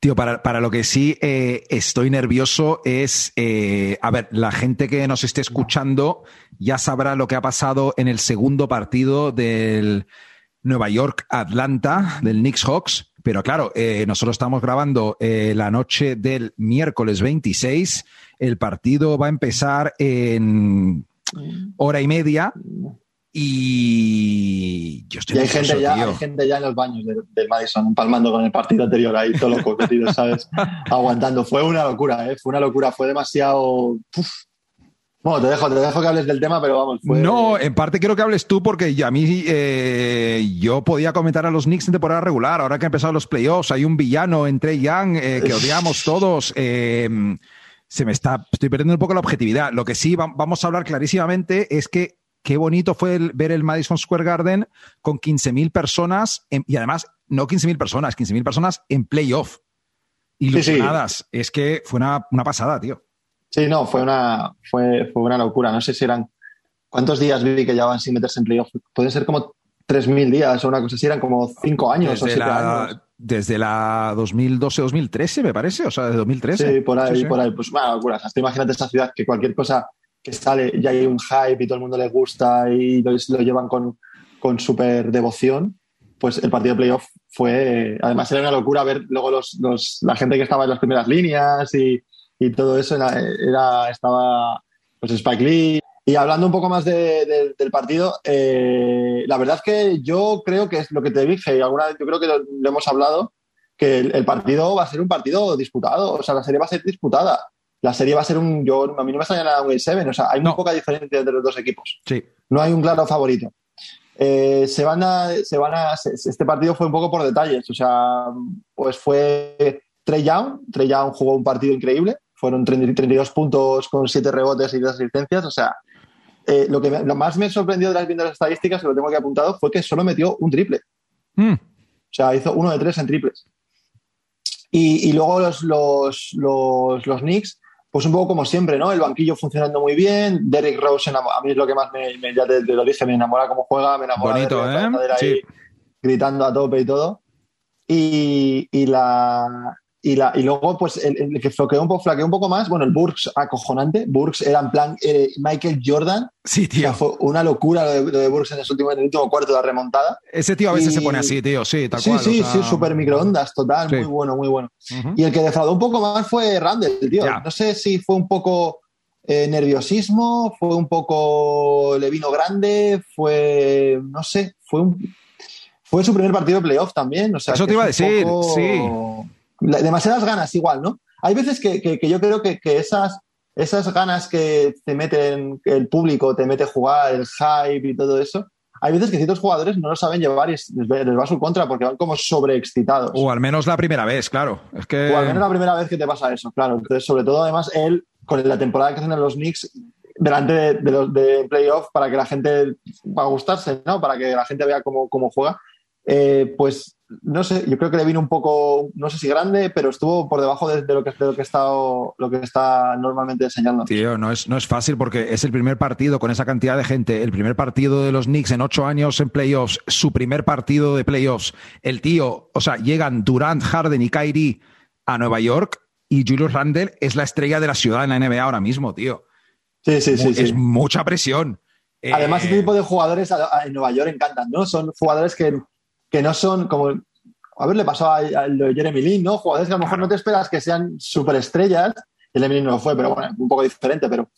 tío, para, lo que sí eh, estoy nervioso es, eh, a ver, la gente que nos esté escuchando ya sabrá lo que ha pasado en el segundo partido del Nueva York-Atlanta, del Knicks Hawks, pero claro, nosotros estamos grabando la noche del miércoles 26, el partido va a empezar en hora y media y yo estoy hay, gente ya, hay gente ya en los baños del Madison, palmando con el partido anterior ahí, todo loco, ¿sabes? [LAUGHS] Aguantando. Fue una locura, ¿eh? Fue una locura, fue demasiado. Bueno, te dejo, te dejo que hables del tema, pero vamos. No, en parte quiero que hables tú porque ya a mí eh, yo podía comentar a los Knicks en temporada regular. Ahora que han empezado los playoffs, hay un villano entre Young eh, que odiamos todos. Eh, se me está, estoy perdiendo un poco la objetividad. Lo que sí vamos a hablar clarísimamente es que qué bonito fue ver el Madison Square Garden con 15.000 personas y además no 15.000 personas, 15.000 personas en playoff. Ilusionadas. Es que fue una, pasada, tío. Sí, no, fue una, fue, fue una locura. No sé si eran. ¿Cuántos días vi que llevaban sin meterse en playoff? Pueden ser como 3.000 días o una cosa así, eran como 5 años desde o 7 años. Desde la 2012-2013, me parece, o sea, de 2013. Sí, por ahí, por ahí. Pues una locura. Hasta imagínate esta ciudad que cualquier cosa que sale, ya hay un hype y todo el mundo le gusta y lo, llevan con, con súper devoción, pues el partido de playoff fue, además era una locura ver luego los, los, la gente que estaba en las primeras líneas y, y todo eso, era, estaba pues Spike Lee. Y hablando un poco más de, del partido, eh, la verdad es que yo creo que es lo que te dije, alguna yo creo que lo, hemos hablado, que el, partido va a ser un partido disputado, o sea, la serie va a ser disputada la serie va a ser un. Yo, a mí no me extraña nada un Game 7. O sea, hay muy poca diferencia entre los dos equipos. Sí. No hay un claro favorito. Eh, se van a. Se van a este partido fue un poco por detalles. O sea, pues fue Trey Young. Trey Young jugó un partido increíble. Fueron 32 puntos con 7 rebotes y 2 asistencias. O sea, eh, lo que lo más me sorprendió de las, viendo las estadísticas, que lo tengo aquí apuntado, fue que solo metió un triple. Mm. O sea, hizo uno de tres en triples. Y, y luego los, los, los, los Knicks pues un poco como siempre, ¿no? El banquillo funcionando muy bien. Derrick Rose, a mí es lo que más me, ya te, lo dije, me enamora cómo juega, me enamora Bonito, ¿eh? gritando a tope y todo. Y, la, y, la, y luego, pues, el, que flaqueó un, poco, un poco más, bueno, el Burks acojonante. Burks era en plan eh, Michael Jordan. Sí, tío. fue una locura lo de, Burks en, el último, en el último cuarto de la remontada. Ese tío a veces se pone así, tío, sí, tal cual. Sí, sí, súper microondas, total, muy bueno, muy bueno. Y el que defraudó un poco más fue Randall, tío. No sé si fue un poco eh, nerviosismo, fue un poco le vino grande, fue, no sé, fue un, fue su primer partido de playoff también. O sea, Eso te iba a decir, sí. Demasiadas ganas igual, ¿no? Hay veces que, yo creo que, esas, esas ganas que te meten el público, te mete jugar, el hype y todo eso, hay veces que ciertos jugadores no lo saben llevar y les va a su contra porque van como sobreexcitados. O al menos la primera vez, claro. Es que... O al menos la primera vez que te pasa eso, claro. Entonces, sobre todo, además, él con la temporada que hacen en los Knicks delante de, los de playoff para que la gente va a gustarse, ¿no? Para que la gente vea cómo, juega. Eh, pues no sé, yo creo que le vino un poco, no sé si grande, pero estuvo por debajo de, lo, que, lo, que está, lo que está normalmente enseñando. Tío, no es, no es fácil porque es el primer partido con esa cantidad de gente, el primer partido de los Knicks en ocho años en playoffs, su primer partido de playoffs. El tío, o sea, llegan Durant, Harden y Kyrie a Nueva York y Julius Randle es la estrella de la ciudad en la NBA ahora mismo, tío. Sí, sí, sí. Es mucha presión. Además, este tipo de jugadores en Nueva York encantan, ¿no? Son jugadores que, no son como. A ver, le pasó a, Jeremy Lin, ¿no? Jugadores que a lo mejor no te esperas que sean superestrellas. Jeremy Lin no lo fue, pero bueno, un poco diferente, pero.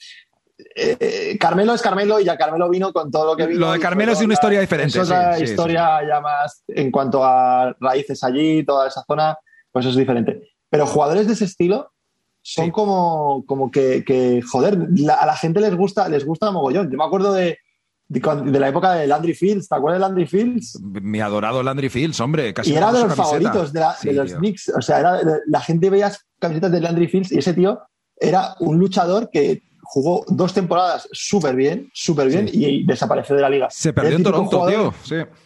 Eh, Carmelo es Carmelo y ya Carmelo vino con todo lo que vino. Lo de Carmelo es una historia diferente. Es otra historia ya más en cuanto a raíces allí, toda esa zona, pues es diferente. Pero jugadores de ese estilo son como, como que, joder, a la gente les gusta, les gusta mogollón. Yo me acuerdo de, de, la época de Landry Fields, ¿te acuerdas de Landry Fields? Mi adorado Landry Fields, hombre, casi. Y era de los favoritos de, los Knicks. O sea, era, la gente veía camisetas de Landry Fields y ese tío era un luchador que jugó dos temporadas súper bien, súper bien y desapareció de la liga. Se perdió en Toronto, tío.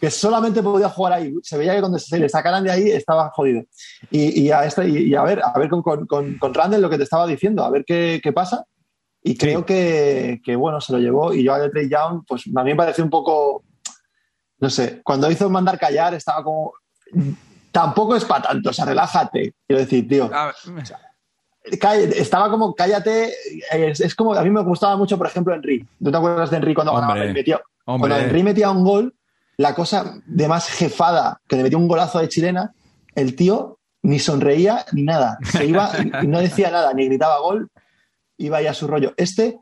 Que solamente podía jugar ahí. Se veía que cuando se le sacaran de ahí estaba jodido. Y, a, este, y, a ver, a ver con, con, con, Randall lo que te estaba diciendo, a ver qué, qué pasa. Y creo que, que, bueno, se lo llevó. Y yo a Trey Young, pues a mí me pareció un poco, no sé, cuando hizo mandar callar estaba como... Tampoco es para tanto, o sea, relájate. Quiero decir, tío estaba como, cállate, es, como, a mí me gustaba mucho, por ejemplo, Henry. ¿No te acuerdas de Henry cuando ganaba? cuando Henry metía un gol, la cosa de más jefada, que le metió un golazo de chilena, el tío ni sonreía ni nada. Se iba y no decía nada, ni gritaba gol, iba ya a su rollo. Este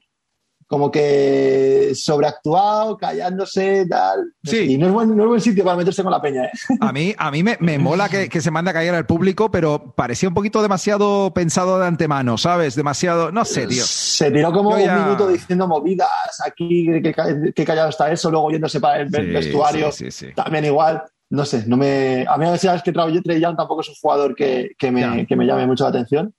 como que sobreactuado, callándose, tal. Sí. Y no es, buen, no es buen sitio para meterse con la peña. ¿eh? A mí, a mí me, me mola que, que, se manda a caer al público, pero parecía un poquito demasiado pensado de antemano, ¿sabes? Demasiado, no sé, tío. Se tiró como un minuto diciendo movidas aquí, qué callado está eso, luego yéndose para el vestuario. Sí, también igual. No sé, no me. A mí a veces que Trey Young tampoco es un jugador que, que, me, que me llame mucho la atención.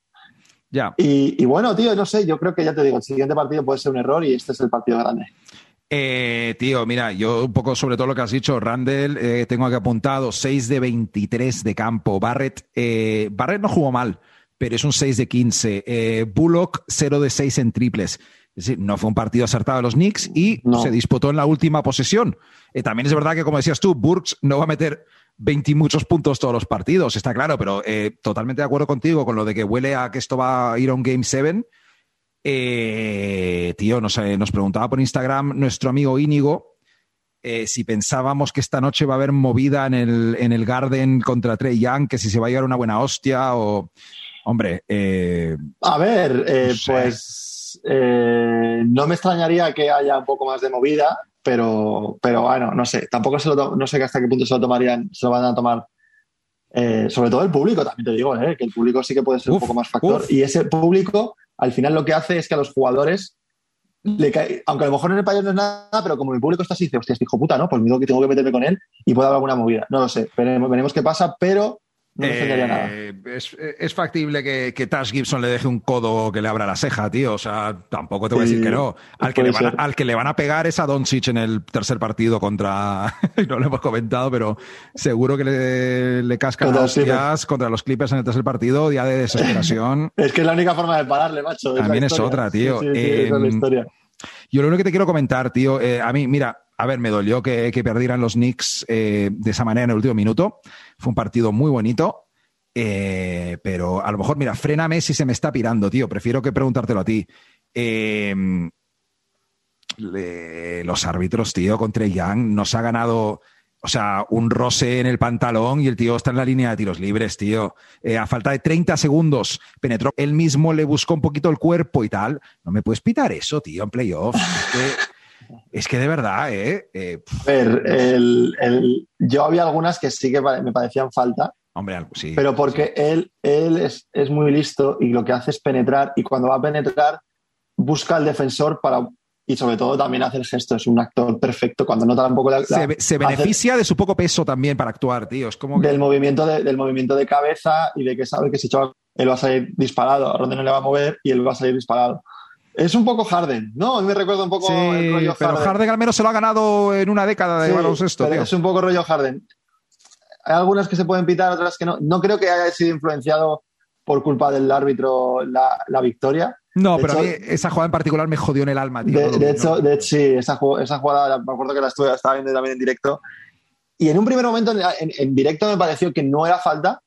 Y, bueno, tío, no sé, yo creo que ya te digo, el siguiente partido puede ser un error y este es el partido grande. Eh, tío, mira, yo un poco sobre todo lo que has dicho, Randall, eh, tengo aquí apuntado 6 de 23 de campo. Barrett, eh, Barrett no jugó mal, pero es un 6 de 15. Bullock, 0 de 6 en triples. Es decir, no fue un partido acertado de los Knicks y se disputó en la última posesión. también es verdad que, como decías tú, Burks no va a meter 20 muchos puntos todos los partidos, está claro, pero eh, totalmente de acuerdo contigo con lo de que huele a que esto va a ir a un Game 7. Eh, tío, nos, nos preguntaba por Instagram nuestro amigo Íñigo eh, si pensábamos que esta noche va a haber movida en el, en el Garden contra Trey Young, que si se va a llevar una buena hostia o... Hombre... a ver, pues no me extrañaría que haya un poco más de movida pero, pero bueno, no sé, tampoco se lo no sé hasta qué punto se lo tomarían, se lo van a tomar. Eh, sobre todo el público, también te digo, eh, que el público sí que puede ser un poco más factor. Y ese público, al final, lo que hace es que a los jugadores le cae, aunque a lo mejor en el país no es nada, pero como mi público está así, dice, hostia, este hijo puta, ¿no? Pues digo que tengo que meterme con él y puede haber alguna movida. No lo sé, veremos, veremos qué pasa, pero no nada. Eh, es, factible que, que, Tash Gibson le deje un codo que le abra la ceja, tío. O sea, tampoco te voy a decir que no. Al que, le van a, al que le van a pegar es a Doncic en el tercer partido contra. [LAUGHS] no lo hemos comentado, pero seguro que le, le cascan las contra los Clippers en el tercer partido, día de desesperación. [LAUGHS] es que es la única forma de pararle, macho. También es, otra, tío. Em, yo lo único que te quiero comentar, tío, eh, a mí, mira, a ver, me dolió que, perdieran los Knicks eh, de esa manera en el último minuto. Fue un partido muy bonito. Eh, pero a lo mejor, mira, fréname si se me está pirando, tío. Prefiero que preguntártelo a ti. Le- los árbitros, tío, contra Young nos ha ganado, o sea, un roce en el pantalón y el tío está en la línea de tiros libres, tío. Eh, a falta de 30 segundos penetró, él mismo le buscó un poquito el cuerpo y tal. No me puedes pitar eso, tío, en playoffs. Es que, es que de verdad, ¿eh? Eh, A ver, el- el- yo había algunas que sí que me parecían falta, hombre, algo- sí. pero porque él, él es, es muy listo y lo que hace es penetrar y cuando va a penetrar busca al defensor para... Y sobre todo también hace el gesto, es un actor perfecto cuando nota un poco la, se, la- se hace- beneficia de su poco peso también para actuar, tío. Es como que... del movimiento de, del movimiento de cabeza y de que sabe que si choca él va a salir disparado, a Rondo no le va a mover y él va a salir disparado. Es un poco Harden, ¿no? A mí me recuerda un poco Sí, el rollo pero Harden. Harden al menos se lo ha ganado en una década de Sí, baloncesto, pero tío. es un poco rollo Harden. Hay algunas que se pueden pitar, otras que no. No creo que haya sido influenciado por culpa del árbitro la, la victoria. No, de pero a mí hecho- esa jugada en particular me jodió en el alma, tío. De, de hecho, de hecho, sí, esa, esa jugada, me acuerdo que la estuve, estaba viendo también en directo. Y en un primer momento, en, en- en directo, me pareció que no era falta,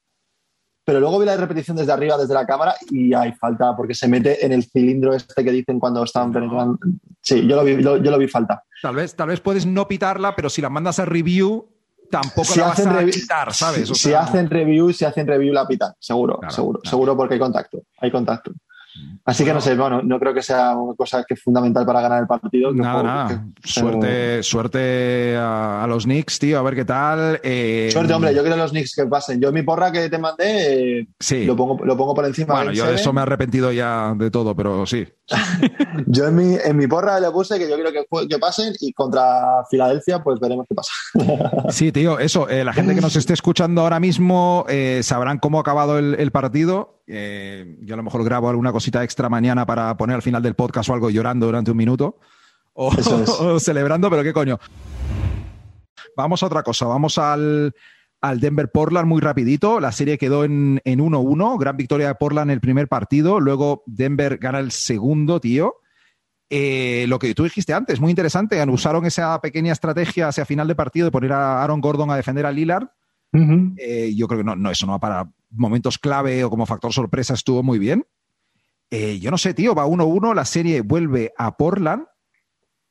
pero luego vi la repetición desde arriba, desde la cámara, y hay falta, porque se mete en el cilindro este que dicen cuando están penetrando. Sí, yo lo vi, lo- yo lo vi falta. Tal vez, tal vez puedes no pitarla, pero si la mandas a review, tampoco Si la vas a quitar, ¿sabes? O si sea, hacen review, si hacen review la pitan, seguro, Claro, seguro, claro. seguro porque hay contacto, hay contacto. Así que no sé, bueno, no creo que sea una cosa que es fundamental para ganar el partido. Nada, nada. que- Suerte, suerte a, a los Knicks, tío, a ver qué tal. Eh, Suerte, hombre, yo quiero los Knicks que pasen. Yo mi porra que te mandé eh, Sí. lo, pongo, lo pongo por encima. Bueno, Game yo de eso me he arrepentido ya de todo, pero sí. [LAUGHS] Yo en mi, en mi porra le puse que yo quiero que, que pasen y contra Filadelfia pues veremos qué pasa. [LAUGHS] Sí, tío, eso. eh, la gente que nos esté escuchando ahora mismo eh, sabrán cómo ha acabado el, el partido. Eh, yo a lo mejor grabo alguna cosita extra mañana para poner al final del podcast o algo llorando durante un minuto. O, Eso es. [LAUGHS] o celebrando, pero qué coño. Vamos a otra cosa. Vamos al, al Denver Portland muy rapidito. La serie quedó en en 1-1. Gran victoria de Portland en el primer partido. Luego Denver gana el segundo, tío. Eh, lo que tú dijiste antes, muy interesante. Usaron esa pequeña estrategia hacia final de partido de poner a Aaron Gordon a defender a Lillard. Eh, yo creo que no, no, eso no para momentos clave o como factor sorpresa estuvo muy bien. Eh, yo no sé, tío, va 1-1, la serie vuelve a Portland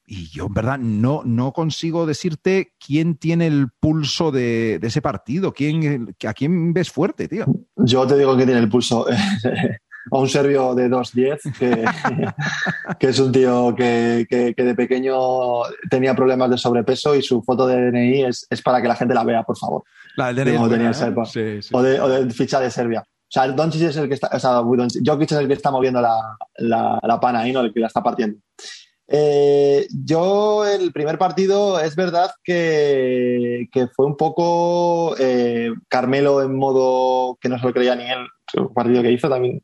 y yo en verdad no, no consigo decirte quién tiene el pulso de, de ese partido, quién, a quién ves fuerte, tío. Yo te digo que tiene el pulso [LAUGHS] a un serbio de 2'10 que, [LAUGHS] que es un tío que, que- que de pequeño tenía problemas de sobrepeso y su foto de DNI es, es para que la gente la vea, por favor. La del DNI, tenía ¿eh? Sí, sí. O, de, o de ficha de Serbia. O sea, Doncic es el que está, o sea, Jokic es el que está moviendo la, la, la pana ahí, ¿no? El que la está partiendo. Eh, yo, el primer partido, es verdad que, que fue un poco eh, Carmelo en modo que no se lo creía ni él, el partido que hizo también,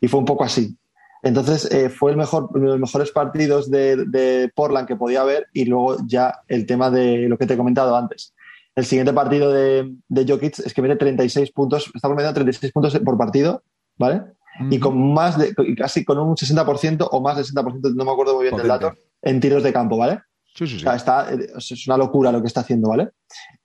y fue un poco así. Entonces, eh, fue el mejor, uno de los mejores partidos de, de Portland que podía haber, y luego ya el tema de lo que te he comentado antes. El siguiente partido de, de Jokic es que mete 36 puntos, está promediando 36 puntos por partido, ¿vale? Y con más de, casi con un 60% o más del 60%, no me acuerdo muy bien del Potente. dato, en tiros de campo, ¿vale? Sí, sí, O sí. sea, está, es una locura lo que está haciendo, ¿vale?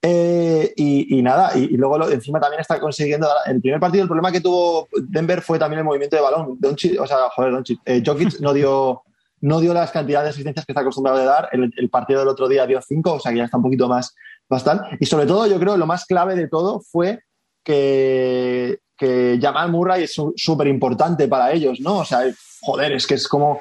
Eh, y, y nada, y, y luego lo- encima también está consiguiendo. En el primer partido, el problema que tuvo Denver fue también el movimiento de balón. Doncic, o sea, joder, Doncic, eh, Jokic no dio, no dio las cantidades de asistencias que está acostumbrado a dar. El, el partido del otro día dio cinco, o sea que ya está un poquito más, tal. Y sobre todo, yo creo lo más clave de todo fue que, que Jamal Murray es súper importante para ellos, ¿no? O sea, joder, es que es como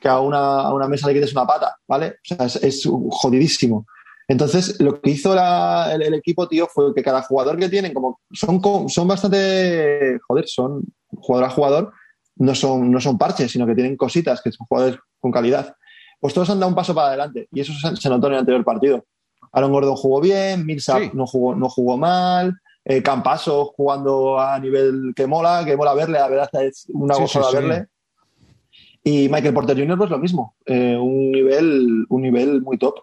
que a una, a una mesa le quites una pata, ¿vale? O sea, es, es jodidísimo. Entonces, lo que hizo la- el, el equipo, tío, fue que cada jugador que tienen, como son, son bastante, joder, son jugador a jugador, no son, no son parches, sino que tienen cositas, que son jugadores con calidad. Pues todos han dado un paso para adelante y eso se, se notó en el anterior partido. Aaron Gordon jugó bien, Millsap Sí. no, jugó, no jugó mal, eh, Campaso jugando a nivel que mola, que mola verle, la verdad es una Sí, gozada sí, verle. Y Michael Porter Jr. pues lo mismo, eh, un, nivel, un nivel muy top.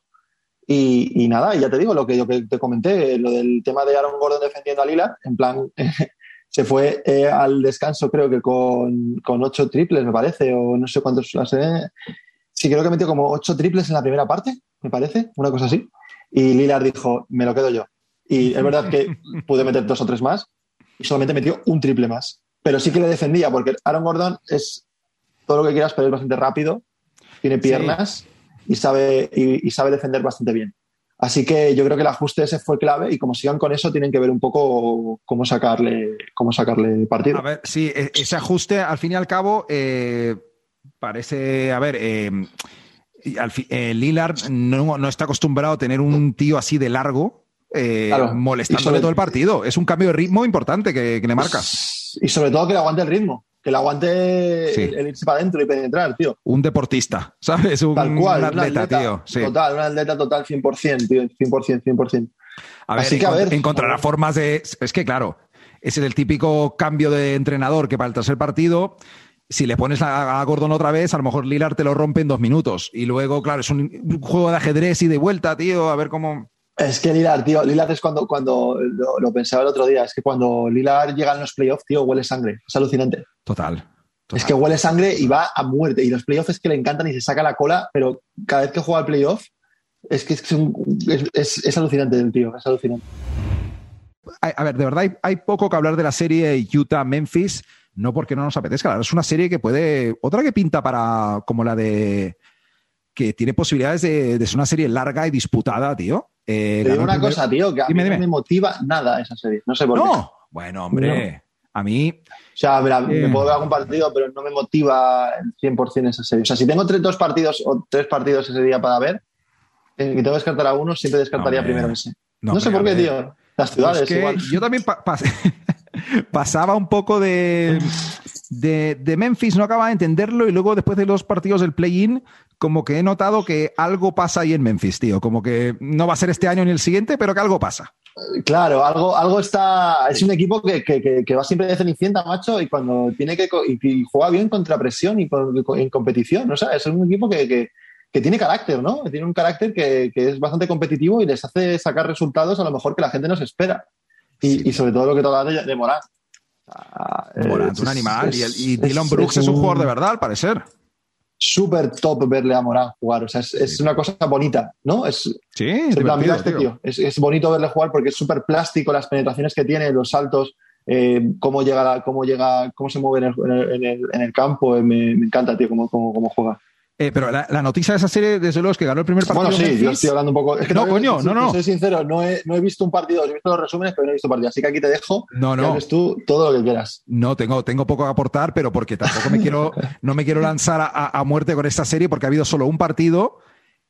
Y, y nada, ya te digo, lo que yo que te comenté, lo del tema de Aaron Gordon defendiendo a Lillard, en plan, [LAUGHS] se fue eh, al descanso creo que con, con ocho triples, me parece, o no sé cuántos las eh. Sí, creo que metió como ocho triples en la primera parte, me parece, una cosa así. Y Lillard dijo, me lo quedo yo. Y es verdad que [LAUGHS] pude meter dos o tres más, y solamente metió un triple más. Pero sí que le defendía, porque Aaron Gordon es todo lo que quieras, pero es bastante rápido, tiene piernas y, sabe, y, sabe defender bastante bien. Así que yo creo que el ajuste ese fue clave y como sigan con eso tienen que ver un poco cómo sacarle, cómo sacarle partido. A ver, sí, e, ese ajuste al fin y al cabo eh, parece, a ver, eh, eh, Lillard no, está acostumbrado a tener un tío así de largo eh, molestándole todo el partido. Es un cambio de ritmo importante que, le marca. Y sobre todo que le aguante el ritmo. Que le aguante el, irse para adentro y penetrar, tío. Un deportista, [LAUGHS] ¿sabes? Un, Tal cual, atleta, tío. Total, un atleta total 100%, tío. 100%, 100%. A ver, Así que, a ver, encontrará formas de... Es que, claro, ese es el típico cambio de entrenador que para el tercer partido si le pones a, Gordon otra vez, a lo mejor Lillard te lo rompe en dos minutos. Y luego, claro, es un, juego de ajedrez y de vuelta, tío, a ver cómo. Es que Lillard, tío, Lillard es cuando, cuando lo, pensaba el otro día, es que cuando Lillard llega en los playoffs, tío, huele sangre. Es alucinante. Total. Es que huele sangre y va a muerte. Y los playoffs es que le encantan y se saca la cola, pero cada vez que juega al playoff, es que es, es, alucinante el tío, es alucinante. A, ver, de verdad hay poco que hablar de la serie Utah-Memphis no porque no nos apetezca. Es una serie que puede. Otra que pinta para. como la de. que tiene posibilidades de, ser una serie larga y disputada, tío. Eh, Te digo una cosa, tío, que a mí no me motiva nada esa serie. No sé por qué. No, bueno, hombre. A mí. O sea, me eh. puedo ver algún partido, pero no me motiva el 100% esa serie. O sea, si tengo tres, dos partidos o tres partidos ese día para ver y tengo que descartar a uno, siempre descartaría primero ese. No, sé por qué, tío. Las ciudades. igual. Yo también pasé [LAUGHS] pasaba un poco de, de, Memphis, no acababa de entenderlo y luego después de los partidos del play-in, como que he notado que algo pasa ahí en Memphis, tío. Como que no va a ser este año ni el siguiente, pero que algo pasa. Claro, algo, algo está. Es un equipo que, que, va siempre de cenicienta, macho, y cuando tiene que. Y, juega bien contra presión y en competición, ¿no? O sea, es un equipo que, tiene carácter, ¿no? Tiene un carácter que, es bastante competitivo y les hace sacar resultados a lo mejor que la gente no se espera. Y, sobre todo lo que toca de, de Morán. Morán es un animal. y, Dylan Brooks es un, jugador de verdad, al parecer. Súper top verle a Morán jugar. O sea, es, una cosa bonita, ¿no? Es, sí, este tío. Es, bonito verle jugar porque es súper plástico, las penetraciones que tiene, los saltos, eh, cómo llega, cómo llega, cómo se mueve en el, en el, campo. Eh, me, encanta, tío, cómo, cómo juega. Eh, pero la, noticia de esa serie, desde luego, es que ganó el primer partido. Bueno, sí, yo estoy hablando un poco. Es que no, coño, no, no. Soy sincero, no he, no he, visto un partido, he visto los resúmenes, pero no he visto partido. Así que aquí te dejo. No, no. Que tú todo lo que quieras. No, tengo, tengo poco que aportar, pero porque tampoco me quiero, [LAUGHS] no me quiero lanzar a, a muerte con esta serie, porque ha habido solo un partido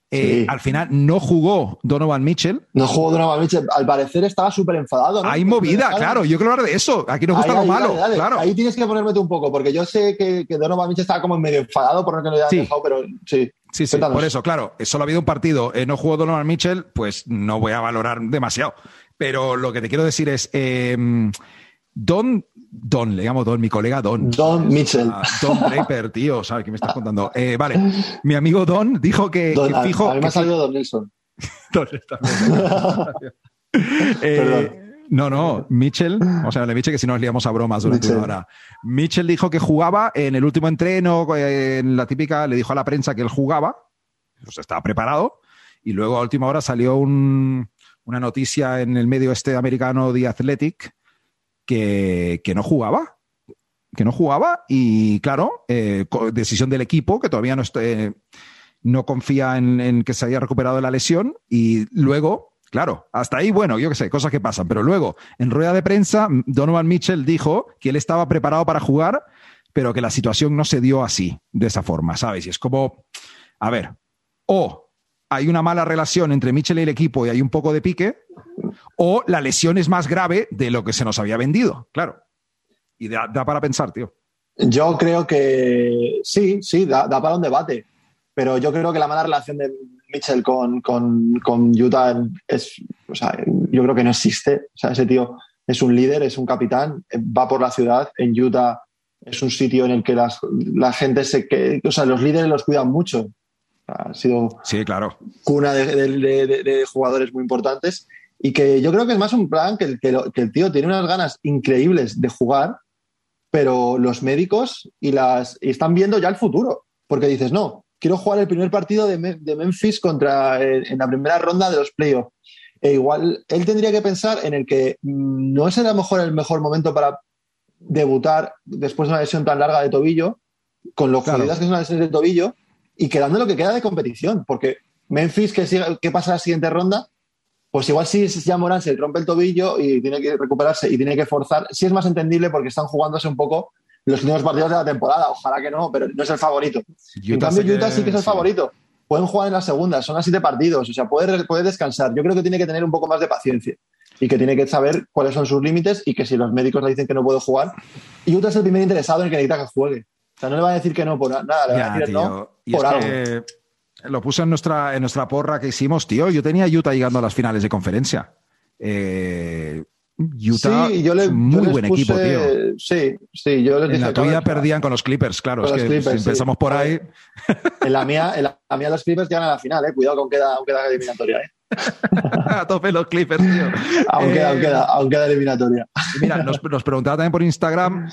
eh, al final no jugó Donovan Mitchell. No jugó Donovan Mitchell. Al parecer estaba súper enfadado. Hay movida, claro. Yo quiero hablar de eso. Aquí nos gusta lo malo. Claro. Ahí tienes que ponérmete un poco, porque yo sé que, Donovan Mitchell estaba como medio enfadado por no que lo haya dejado, pero sí. Sí, sí, por eso, claro, solo ha habido un partido, eh, no jugó Donovan Mitchell, pues no voy a valorar demasiado. Pero lo que te quiero decir es, eh, Don, Don, le llamo Don, mi colega Don. Don Mitchell. Ah, Don Draper, tío, ¿sabes qué me estás [LAUGHS] contando? Eh, vale, mi amigo Don dijo que, fijo. A, mí me ha salido Don Nelson. [LAUGHS] Don [LAUGHS] eh, no, no, Mitchell, o sea, le Mitchell que si nos liamos a bromas durante una hora. Mitchell dijo que jugaba en el último entreno, en la típica, le dijo a la prensa que él jugaba, pues estaba preparado, y luego a última hora salió una noticia en el medio este americano The Athletic que, no jugaba. Que no jugaba y, claro, eh, decisión del equipo que todavía no, eh, no confía en, que se haya recuperado la lesión y luego, claro, hasta ahí, bueno, yo qué sé, cosas que pasan, pero luego, en rueda de prensa, Donovan Mitchell dijo que él estaba preparado para jugar, pero que la situación no se dio así, de esa forma, ¿sabes? Y es como, a ver, o hay una mala relación entre Mitchell y el equipo y hay un poco de pique, o la lesión es más grave de lo que se nos había vendido, claro. Y da, para pensar, tío. Yo creo que sí, sí, da, para un debate. Pero yo creo que la mala relación de Mitchell con, con, Utah es, o sea, yo creo que no existe. O sea, ese tío es un líder, es un capitán, va por la ciudad. En Utah es un sitio en el que las, la gente se, que, o sea, los líderes los cuidan mucho. Ha sido sí, claro. cuna de jugadores muy importantes y que yo creo que es más un plan que el, que, el tío tiene unas ganas increíbles de jugar, pero los médicos y las están viendo ya el futuro, porque dices, no, quiero jugar el primer partido de, Memphis contra en la primera ronda de los playoffs. E igual él tendría que pensar en el que mm, no es a lo mejor el mejor momento para debutar después de una lesión tan larga de tobillo, con lo claro. que es una lesión de tobillo, y quedando lo que queda de competición, porque Memphis, que, siga, que pasa a la siguiente ronda, pues igual si ya Morán se rompe el tobillo y tiene que recuperarse y tiene que forzar, sí es más entendible porque están jugándose un poco los últimos partidos de la temporada. Ojalá que no, pero no es el favorito. en cambio, Utah sí que es el favorito. Pueden jugar en la segunda, son así de partidos, o sea, puede, puede descansar. Yo creo que tiene que tener un poco más de paciencia y que tiene que saber cuáles son sus límites y que si los médicos le dicen que no puede jugar, Utah es el primer interesado en que necesita que juegue. O sea, no le va a decir que no por nada, le va a decir no por algo. Lo puse en nuestra, en nuestra porra que hicimos, tío. Yo tenía Utah llegando a las finales de conferencia. Eh, Utah, sí, yo le, muy buen equipo, tío. Sí, sí, yo les En la tuya perdían con los Clippers, claro. es que si empezamos por ahí. En la mía, en la, mía los Clippers llegan a la final, eh. Cuidado con queda, aunque queda eliminatoria, eh. [LAUGHS] a tope los Clippers, tío. Aunque, eh, queda, aunque queda eliminatoria. Mira, nos, nos preguntaba también por Instagram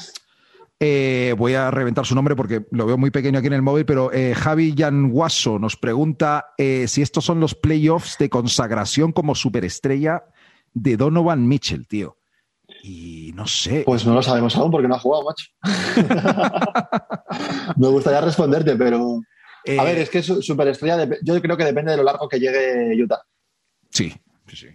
eh, voy a reventar su nombre porque lo veo muy pequeño aquí en el móvil, pero eh, Javi Yanguaso nos pregunta eh, si estos son los playoffs de consagración como superestrella de Donovan Mitchell, tío. Y no sé. Pues no lo sabemos aún porque no ha jugado, macho. [LAUGHS] Me gustaría responderte, pero. a ver, es que superestrella, yo creo que depende de lo largo que llegue Utah. Sí, sí, sí.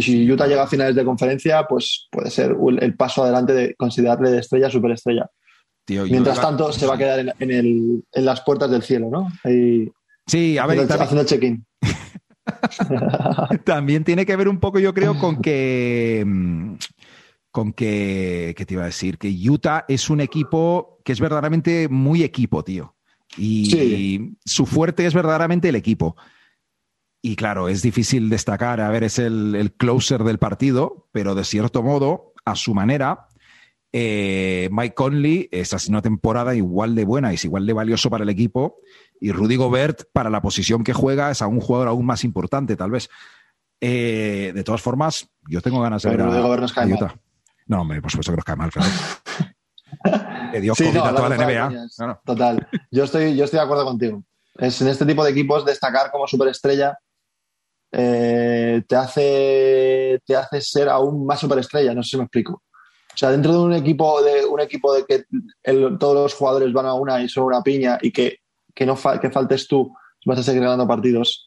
Si, Utah llega a finales de conferencia, pues puede ser el paso adelante de considerarle de estrella superestrella. Mientras tanto, se va a quedar en, las puertas del cielo, ¿no? sí, a ver. Haciendo, check-in. [LAUGHS] también tiene que ver un poco, yo creo, con que. Mm, con que. ¿Qué te iba a decir? Que Utah es un equipo que es verdaderamente muy equipo, tío. Y su fuerte es verdaderamente el equipo. Y claro, es difícil destacar, a ver, es el, closer del partido, pero de cierto modo, a su manera, eh, Mike Conley es así una temporada igual de buena, es igual de valioso para el equipo. Y Rudy Gobert, para la posición que juega, es a un jugador aún más importante, tal vez. Eh, de todas formas, yo tengo ganas de ver Rudy Gobert nos cae mal. No, hombre, por supuesto que nos cae mal, claro. [LAUGHS] que Dios sí, a toda la NBA. Total. Yo estoy, yo estoy de acuerdo contigo. Es en este tipo de equipos destacar como superestrella eh, te, hace, te hace ser aún más superestrella, no sé si me explico. O sea, dentro de un equipo de un equipo de que todos los jugadores van a una y son una piña y que, que no que faltes tú, vas a seguir ganando partidos.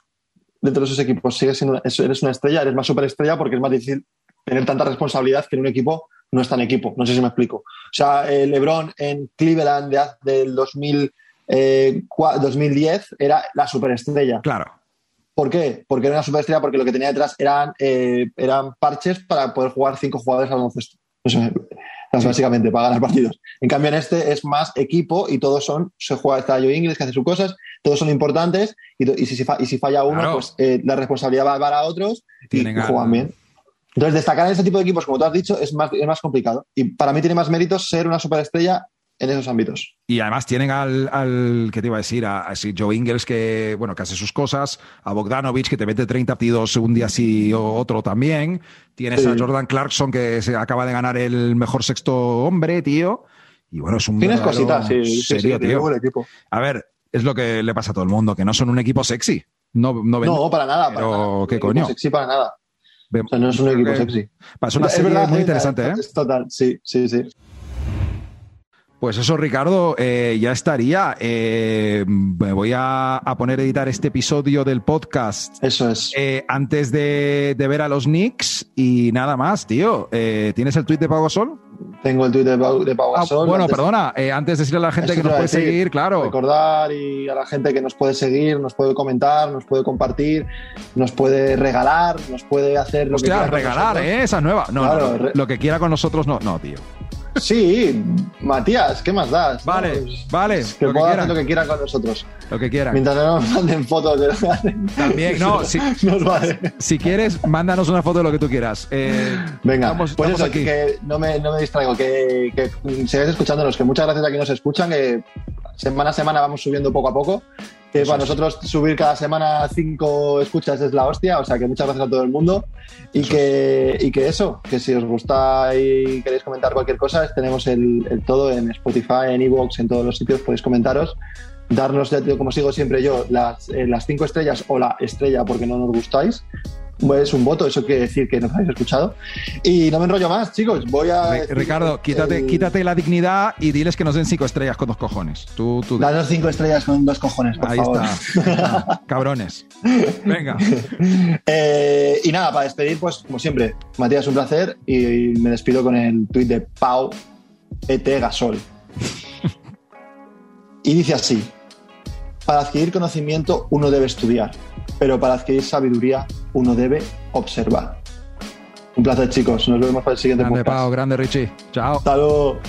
Dentro de esos equipos sigues siendo, eres una estrella, eres más superestrella porque es más difícil tener tanta responsabilidad que en un equipo no está en equipo. No sé si me explico. O sea, eh, LeBron en Cleveland de, del 2000, 2010 eh, era la superestrella. Claro. ¿Por qué? Porque era una superestrella, porque lo que tenía detrás eran, eh, eran parches para poder jugar cinco jugadores al baloncesto. básicamente, para ganar partidos. En cambio, en este es más equipo y todos son, se juega, está Joe Ingles que hace sus cosas, todos son importantes y, si, y si, falla uno, pues eh, la responsabilidad va para otros y, juegan bien. Entonces, destacar en este tipo de equipos, como tú has dicho, es más, es más complicado. Y para mí tiene más méritos ser una superestrella en esos ámbitos. Y además tienen al, al ¿qué te iba a decir? A, Joe Ingles, que, bueno, que hace sus cosas, a Bogdanovich, que te mete 30 partidos un día sí o otro también. Tienes a Jordan Clarkson, que se acaba de ganar el mejor sexto hombre, tío. Y bueno, es un. Tienes cositas, sí, serio, tío. equipo. A ver, es lo que le pasa a todo el mundo, que no son un equipo sexy. No, no, no para nada. Pero, ¿qué coño? Sexy para nada. O sea, no es un equipo sexy. Es una serie muy interesante, ¿eh? Es total, sí, sí, sí. Pues eso, Ricardo, eh, ya estaría. Eh, me voy a, poner a editar este episodio del podcast. Eso es. Eh, antes de, ver a los Knicks y nada más, tío. ¿Tienes el tweet de Pau Gasol? Tengo el tweet de Pau, de ah, Gasol. bueno, perdona. antes de decirle a la gente que nos puede seguir, claro. Recordar y a la gente que nos puede seguir, nos puede comentar, nos puede compartir, nos puede regalar, nos puede hacer lo que quiera. regalar, ¿eh? Esa nueva. No, no, lo que quiera con nosotros, no, no, tío. Sí, Matías, ¿qué más das? Vale, vale. Que lo pueda hacer lo que quieran con nosotros. Lo que quieran. Mientras no nos manden fotos de lo que hacen. También, no, [LAUGHS] si, si quieres, mándanos una foto de lo que tú quieras. Eh, Venga, pues eso, aquí. que no me, no me distraigo, que, que sigáis escuchándonos, que muchas gracias a quienes nos escuchan, que semana a semana vamos subiendo poco a poco que para nosotros subir cada semana cinco escuchas es la hostia, o sea que muchas gracias a todo el mundo. Y que, y que eso, que si os gusta y queréis comentar cualquier cosa, tenemos el, todo en Spotify, en Evox, en todos los sitios, podéis comentaros, darnos, como sigo siempre yo, las, eh, las cinco estrellas o la estrella porque no nos gustáis es un voto, eso quiere decir que nos habéis escuchado. Y no me enrollo más, chicos. Voy a. Ricardo, quítate, quítate la dignidad y diles que nos den cinco estrellas con dos cojones. Tú, tú Danos cinco estrellas con dos cojones, por Ahí está. [LAUGHS] Cabrones. Venga. Eh, y nada, para despedir, pues como siempre, Matías, un placer. Y me despido con el tuit de Pau ET Gasol. [LAUGHS] y dice así: Para adquirir conocimiento, uno debe estudiar pero para adquirir sabiduría uno debe observar. Un placer, chicos. Nos vemos para el siguiente grande, Pau, grande, Richie. Chao. Hasta luego.